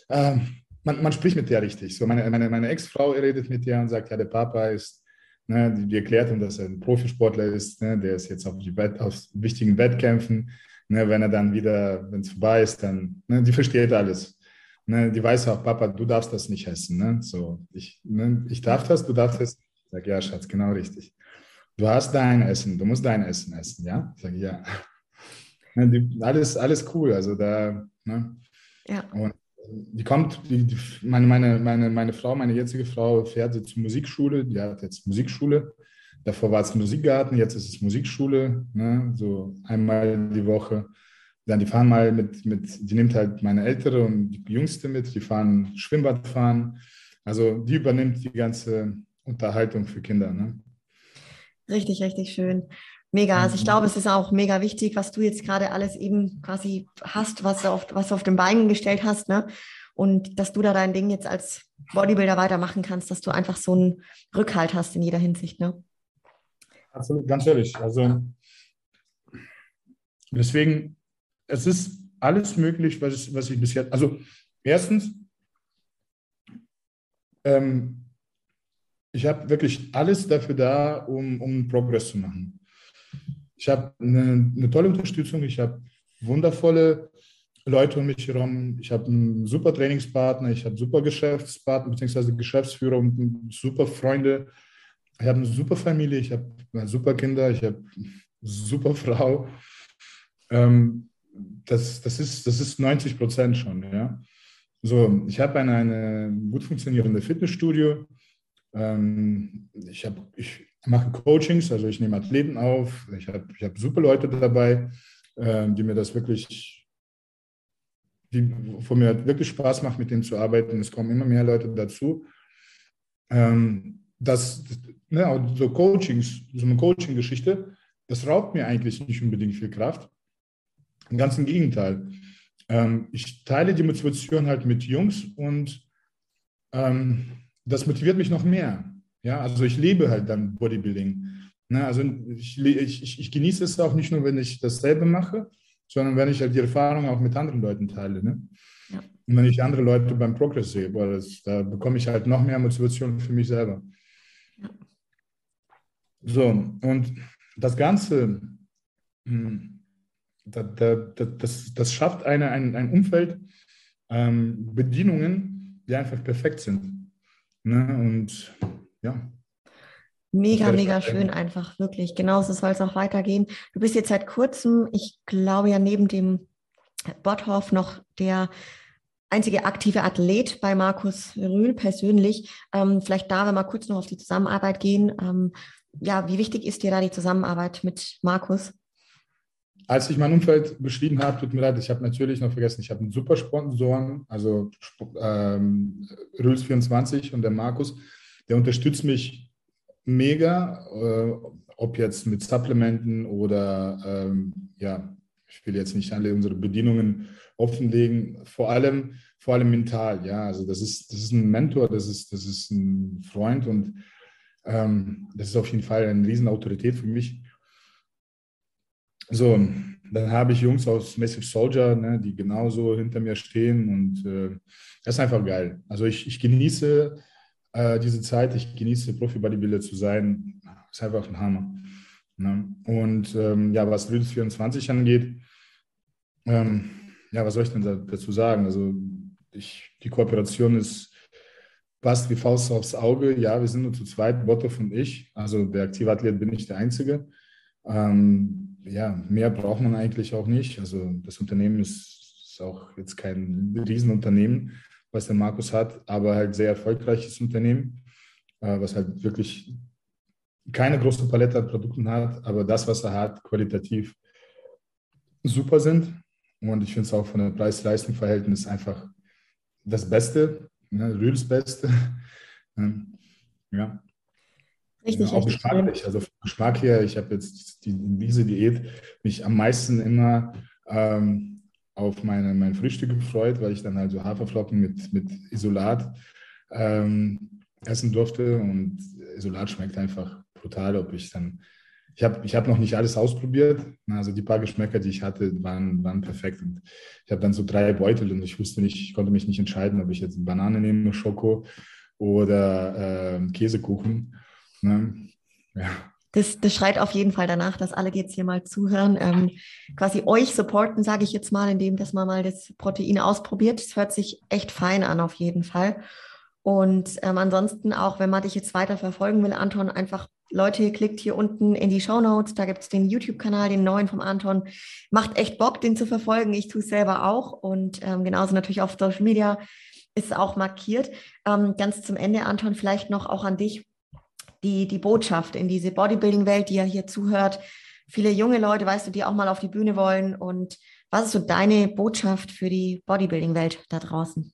äh, man, man spricht mit der richtig. So meine, meine, meine Ex-Frau redet mit der und sagt, ja, der Papa ist, ne, die, die erklärt ihm, dass er ein Profisportler ist, ne, der ist jetzt auf, die Wett, auf wichtigen Wettkämpfen. Ne, wenn er dann wieder, wenn es vorbei ist, dann, ne, die versteht alles. Ne, die weiß auch, Papa, du darfst das nicht essen. Ne? So, ich, ne, ich darf das, du darfst es. Ich sage, ja, Schatz, genau richtig. Du hast dein Essen, du musst dein Essen essen, ja? Ich sage, ja. Ne, die, alles, alles cool. Also da, ne? Ja. Und die kommt, die, die, meine, meine, meine, meine Frau, meine jetzige Frau, fährt zur Musikschule. Die hat jetzt Musikschule. Davor war es Musikgarten, jetzt ist es Musikschule, ne? so einmal die Woche. Dann die fahren mal mit, mit, die nimmt halt meine ältere und die jüngste mit, die fahren Schwimmbad fahren. Also die übernimmt die ganze Unterhaltung für Kinder. Ne? Richtig, richtig schön. Mega. Also ich mhm. glaube, es ist auch mega wichtig, was du jetzt gerade alles eben quasi hast, was du auf, was du auf den Beinen gestellt hast, ne? Und dass du da dein Ding jetzt als Bodybuilder weitermachen kannst, dass du einfach so einen Rückhalt hast in jeder Hinsicht, ne? Absolut, ganz ehrlich. Also deswegen, es ist alles möglich, was, was ich bis jetzt, also erstens, ähm, ich habe wirklich alles dafür da, um, um Progress zu machen. Ich habe eine, eine, tolle Unterstützung, ich habe wundervolle Leute um mich herum, ich habe einen super Trainingspartner, ich habe super Geschäftspartner bzw. Geschäftsführer und super Freunde. Ich habe eine super Familie, ich habe super Kinder, ich habe super Frau. Ähm, das, das, ist, das ist 90 Prozent schon. Ja? So, ich habe eine, eine gut funktionierende Fitnessstudio. Ähm, ich, hab, ich mache Coachings, also ich nehme Athleten auf. Ich habe ich hab super Leute dabei, ähm, die mir das wirklich, die, wo mir wirklich Spaß macht, mit denen zu arbeiten. Es kommen immer mehr Leute dazu. Ähm, das, ne, so Coachings, so eine Coaching-Geschichte, das raubt mir eigentlich nicht unbedingt viel Kraft. Ganz im Gegenteil. Ähm, ich teile die Motivation halt mit Jungs und ähm, das motiviert mich noch mehr. Ja, also ich lebe halt dann Bodybuilding. Ne, also ich, ich, ich genieße es auch nicht nur, wenn ich dasselbe mache, sondern wenn ich halt die Erfahrung auch mit anderen Leuten teile. Ne? Ja. Und wenn ich andere Leute beim Progress sehe, boah, das, da bekomme ich halt noch mehr Motivation für mich selber. So, und das Ganze, hm, da, da, das, das schafft eine, ein, ein Umfeld, ähm, Bedienungen, die einfach perfekt sind. Ne? Und ja. Mega, mega schön einfach, wirklich. Genauso soll es auch weitergehen. Du bist jetzt seit kurzem, ich glaube ja neben dem Botthoff noch der einzige aktive Athlet bei Markus Rühl persönlich. Ähm, vielleicht da, wenn wir kurz noch auf die Zusammenarbeit gehen. Ähm, ja, wie wichtig ist dir da die Zusammenarbeit mit Markus? Als ich mein Umfeld beschrieben habe, tut mir leid, ich habe natürlich noch vergessen, ich habe einen super Sponsoren, also ähm, Rüls24 und der Markus, der unterstützt mich mega, äh, ob jetzt mit Supplementen oder, ähm, ja, ich will jetzt nicht alle unsere Bedienungen offenlegen, vor allem, vor allem mental, ja, also das ist, das ist ein Mentor, das ist, das ist ein Freund und ähm, das ist auf jeden Fall eine Riesenautorität für mich so, dann habe ich Jungs aus Massive Soldier, ne, die genauso hinter mir stehen und äh, das ist einfach geil. Also ich, ich genieße äh, diese Zeit, ich genieße Profi-Bodybuilder zu sein. Das ist einfach ein Hammer. Ne? Und ähm, ja, was Rüdes 24 angeht, ähm, ja, was soll ich denn da, dazu sagen? Also ich, die Kooperation ist passt wie Faust aufs Auge. Ja, wir sind nur zu zweit, Bottoff und ich. Also der Aktivathlet bin ich der Einzige. Ähm, ja, mehr braucht man eigentlich auch nicht. Also das Unternehmen ist, ist auch jetzt kein Riesenunternehmen, was der Markus hat, aber halt sehr erfolgreiches Unternehmen, äh, was halt wirklich keine große Palette an Produkten hat, aber das, was er hat, qualitativ super sind. Und ich finde es auch von der Preis-Leistung-Verhältnis einfach das Beste, ne, Rühls Beste. ja. Richtig, ja, auch geschmacklich. Also vom Geschmack her, ich habe jetzt die, diese Diät mich am meisten immer ähm, auf meine, mein Frühstück gefreut, weil ich dann also Haferflocken mit, mit Isolat ähm, essen durfte. Und Isolat schmeckt einfach brutal, ob ich dann. Ich habe ich hab noch nicht alles ausprobiert. Also die paar Geschmäcker, die ich hatte, waren, waren perfekt. Und ich habe dann so drei Beutel und ich wusste nicht, ich konnte mich nicht entscheiden, ob ich jetzt Banane nehme, Schoko oder äh, Käsekuchen. Ne? Ja. Das, das schreit auf jeden Fall danach, dass alle jetzt hier mal zuhören, ähm, quasi euch supporten, sage ich jetzt mal, indem dass man mal das Protein ausprobiert. Das hört sich echt fein an, auf jeden Fall. Und ähm, ansonsten auch, wenn man dich jetzt weiter verfolgen will, Anton, einfach Leute, klickt hier unten in die Show Notes. Da gibt es den YouTube-Kanal, den neuen vom Anton. Macht echt Bock, den zu verfolgen. Ich tue es selber auch. Und ähm, genauso natürlich auf Social Media ist auch markiert. Ähm, ganz zum Ende, Anton, vielleicht noch auch an dich die, die Botschaft in diese Bodybuilding-Welt, die ja hier zuhört. Viele junge Leute, weißt du, die auch mal auf die Bühne wollen. Und was ist so deine Botschaft für die Bodybuilding-Welt da draußen?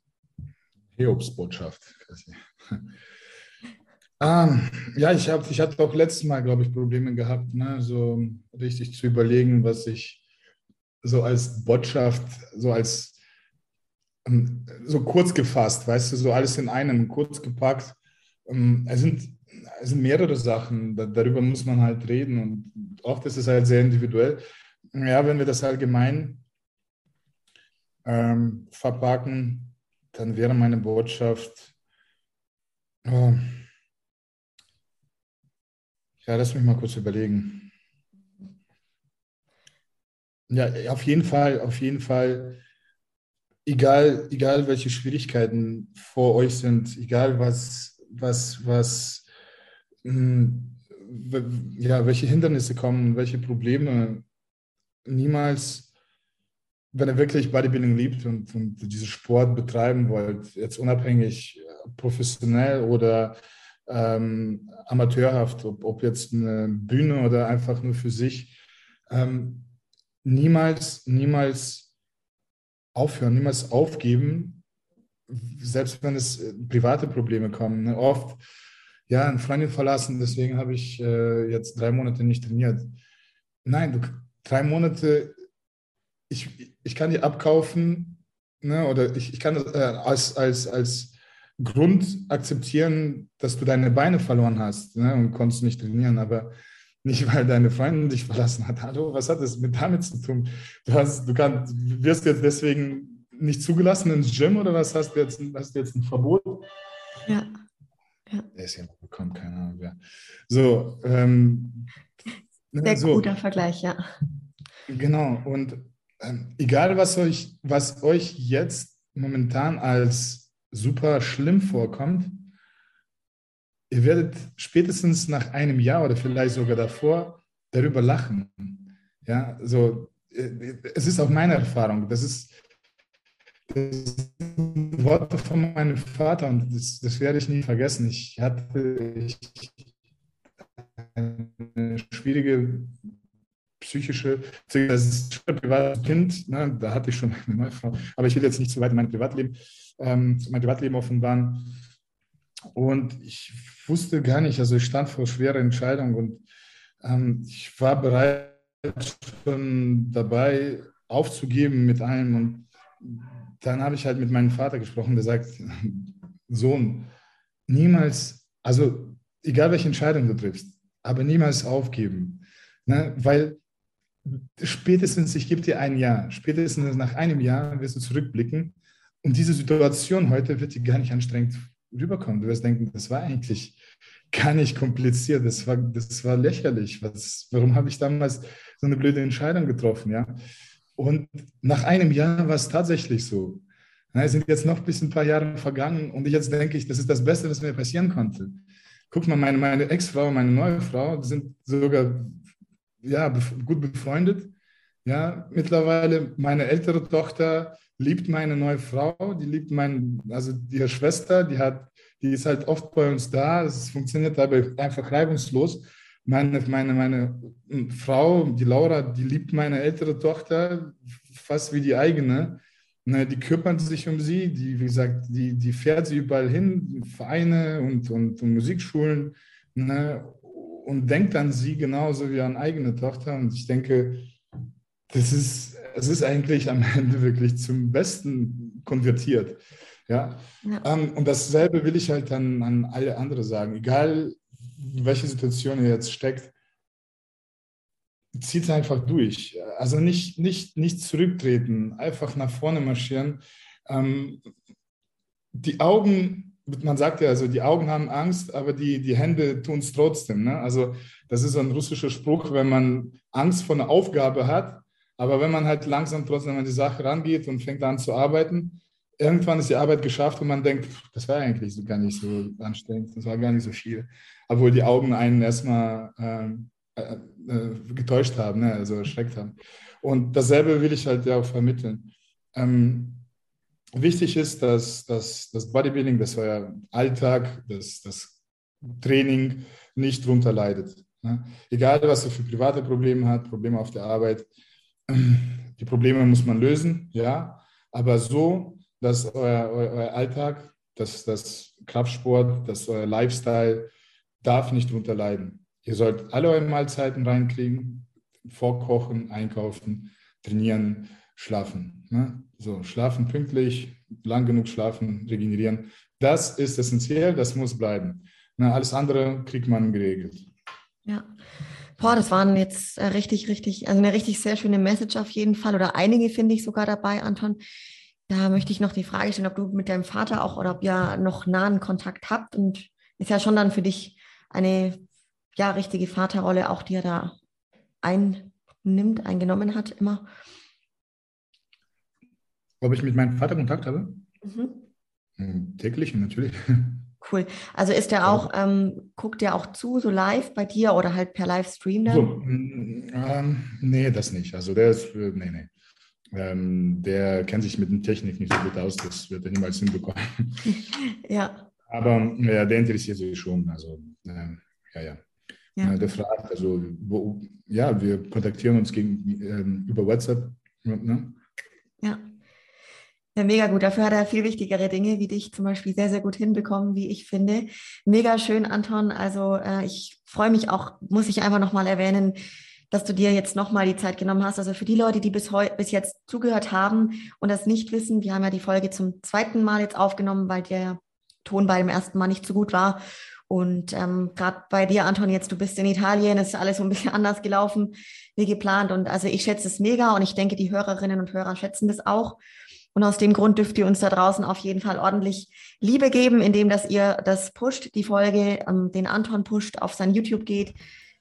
Hiobs Botschaft. Ähm, ja, ich, hab, ich hatte auch letztes Mal, glaube ich, Probleme gehabt, ne, so richtig zu überlegen, was ich so als Botschaft, so als ähm, so kurz gefasst, weißt du, so alles in einem, kurz gepackt. Ähm, es sind, es sind mehrere Sachen, darüber muss man halt reden und oft ist es halt sehr individuell. Ja, wenn wir das allgemein ähm, verpacken, dann wäre meine Botschaft, oh, ja, lass mich mal kurz überlegen. Ja, auf jeden Fall, auf jeden Fall, egal, egal welche Schwierigkeiten vor euch sind, egal was, was, was, hm, ja, welche Hindernisse kommen, welche Probleme, niemals, wenn ihr wirklich Bodybuilding liebt und, und diesen Sport betreiben wollt, jetzt unabhängig äh, professionell oder ähm, amateurhaft, ob, ob, jetzt eine Bühne oder einfach nur für sich, ähm, niemals, niemals aufhören, niemals aufgeben, selbst wenn es äh, private Probleme kommen. Ne? Oft, ja, eine Freundin verlassen, deswegen habe ich äh, jetzt drei Monate nicht trainiert. Nein, du, drei Monate, ich, ich kann die abkaufen, ne? oder ich, ich kann das äh, als, als, als Grund akzeptieren, dass du deine Beine verloren hast ne? und konntest nicht trainieren, aber nicht, weil deine Freundin dich verlassen hat. Hallo, was hat das mit damit zu tun? Du, hast, du kannst, wirst jetzt deswegen nicht zugelassen ins Gym oder was hast du jetzt, hast du jetzt ein Verbot? Ja. ja. Der ist ja bekommen, keine Ahnung wer. So, ähm, sehr so. guter Vergleich, ja. Genau, und egal was euch, was euch jetzt momentan als super schlimm vorkommt, ihr werdet spätestens nach einem Jahr oder vielleicht sogar davor darüber lachen. Ja, so, äh, es ist auch meine Erfahrung. Das ist, das Worte von meinem Vater und das, das werde ich nie vergessen. Ich hatte ich, eine schwierige psychische, das ist ein privates Kind, ne, da hatte ich schon eine neue Frau, aber ich will jetzt nicht zu weit in mein Privatleben, ähm, mein Privatleben offenbaren. Und ich wusste gar nicht, also ich stand vor schwerer Entscheidung und ähm, ich war bereit, schon dabei aufzugeben mit allem. Und dann habe ich halt mit meinem Vater gesprochen, der sagt, Sohn, niemals, also egal welche Entscheidung du triffst, aber niemals aufgeben. Ne? Weil spätestens, ich gebe dir ein Jahr, spätestens nach einem Jahr wirst du zurückblicken und diese Situation heute wird dir gar nicht anstrengend rüberkommen. Du wirst denken, das war eigentlich gar nicht kompliziert, das war, das war lächerlich. Was, warum habe ich damals so eine blöde Entscheidung getroffen? Ja? Und nach einem Jahr war es tatsächlich so. es sind jetzt noch bis ein paar Jahre vergangen und jetzt denke ich, das ist das Beste, was mir passieren konnte. Guck mal, meine, meine Ex-Frau, meine neue Frau, sind sogar ja, gut befreundet. Ja, mittlerweile meine ältere Tochter liebt meine neue Frau, die liebt meine, also ihre Schwester, die hat, die ist halt oft bei uns da. Es funktioniert aber einfach reibungslos. Meine, meine, meine Frau, die Laura, die liebt meine ältere Tochter fast wie die eigene. Ne, die kümmert sich um sie, die, wie gesagt, die, die fährt sie überall hin, Vereine und, und, und Musikschulen. Ne, und denkt an sie genauso wie an eigene Tochter. Und ich denke, das ist, es ist eigentlich am Ende wirklich zum Besten konvertiert. Ja. ja. Um, ähm, und dasselbe will ich halt dann an alle anderen sagen. Egal, welche Situation ihr jetzt steckt, zieht es einfach durch. Also nicht, nicht, nicht zurücktreten, einfach nach vorne marschieren. Ähm, die Augen man sagt ja, also die Augen haben Angst, aber die, die Hände tun es trotzdem. Ne? Also das ist ein russischer Spruch, wenn man Angst vor einer Aufgabe hat, aber wenn man halt langsam trotzdem an die Sache rangeht und fängt an zu arbeiten, irgendwann ist die Arbeit geschafft und man denkt, das war eigentlich so gar nicht so anstrengend, das war gar nicht so viel. Obwohl die Augen einen erstmal ähm, äh, äh, getäuscht haben, ne? also erschreckt haben. Und dasselbe will ich halt ja auch vermitteln. Ähm, wichtig ist, dass, dass das Bodybuilding, dass euer Alltag, dass das Training nicht drunter leidet. Ne? Egal, was ihr für private Probleme habt, Probleme auf der Arbeit, die Probleme muss man lösen, ja, aber so, dass euer, euer, euer Alltag, dass das Kraftsport, dass euer Lifestyle darf nicht drunter leiden. Ihr sollt alle eure Mahlzeiten reinkriegen, vorkochen, einkaufen, trainieren, schlafen. Ne? So, schlafen pünktlich, lang genug schlafen, regenerieren. Das ist essentiell, das muss bleiben. Ne? Alles andere kriegt man geregelt. Ja. Boah, das waren jetzt äh, richtig, richtig, also eine richtig sehr schöne Message auf jeden Fall oder einige finde ich sogar dabei, Anton. Da möchte ich noch die Frage stellen, ob du mit deinem Vater auch oder ob ihr noch nahen Kontakt habt und ist ja schon dann für dich eine ja richtige Vaterrolle auch, die er da einnimmt, eingenommen hat immer. Ob ich mit meinem Vater Kontakt habe? Mhm. Hm, täglich, natürlich. Cool. Also ist der auch, ähm, guckt der auch zu, so live bei dir oder halt per Livestream dann? So, ähm, nee, das nicht. Also der ist, äh, nee, nee. Ähm, der kennt sich mit der Technik nicht so gut aus, das wird er niemals hinbekommen. ja. Aber ja, der interessiert sich schon. Also, äh, ja, ja. ja. der fragt, also, wo, ja, wir kontaktieren uns gegen, ähm, über WhatsApp. Ne? Ja. Ja, mega gut. Dafür hat er viel wichtigere Dinge, wie dich zum Beispiel sehr, sehr gut hinbekommen, wie ich finde. Mega schön, Anton. Also äh, ich freue mich auch, muss ich einfach nochmal erwähnen, dass du dir jetzt nochmal die Zeit genommen hast. Also für die Leute, die bis, bis jetzt zugehört haben und das nicht wissen, wir haben ja die Folge zum zweiten Mal jetzt aufgenommen, weil der Ton bei dem ersten Mal nicht so gut war. Und ähm, gerade bei dir, Anton, jetzt du bist in Italien, ist alles so ein bisschen anders gelaufen wie geplant. Und also ich schätze es mega und ich denke, die Hörerinnen und Hörer schätzen das auch. Und aus dem Grund dürft ihr uns da draußen auf jeden Fall ordentlich Liebe geben, indem dass ihr das pusht, die Folge, ähm, den Anton pusht, auf sein YouTube geht,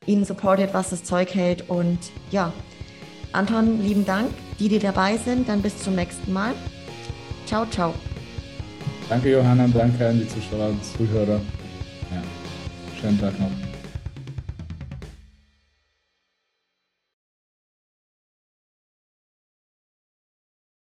ihn supportet, was das Zeug hält. Und ja, Anton, lieben Dank. Die, die dabei sind, dann bis zum nächsten Mal. Ciao, ciao. Danke, Johanna. Danke an die Zuschauer und Zuhörer. Ja, schönen Tag noch.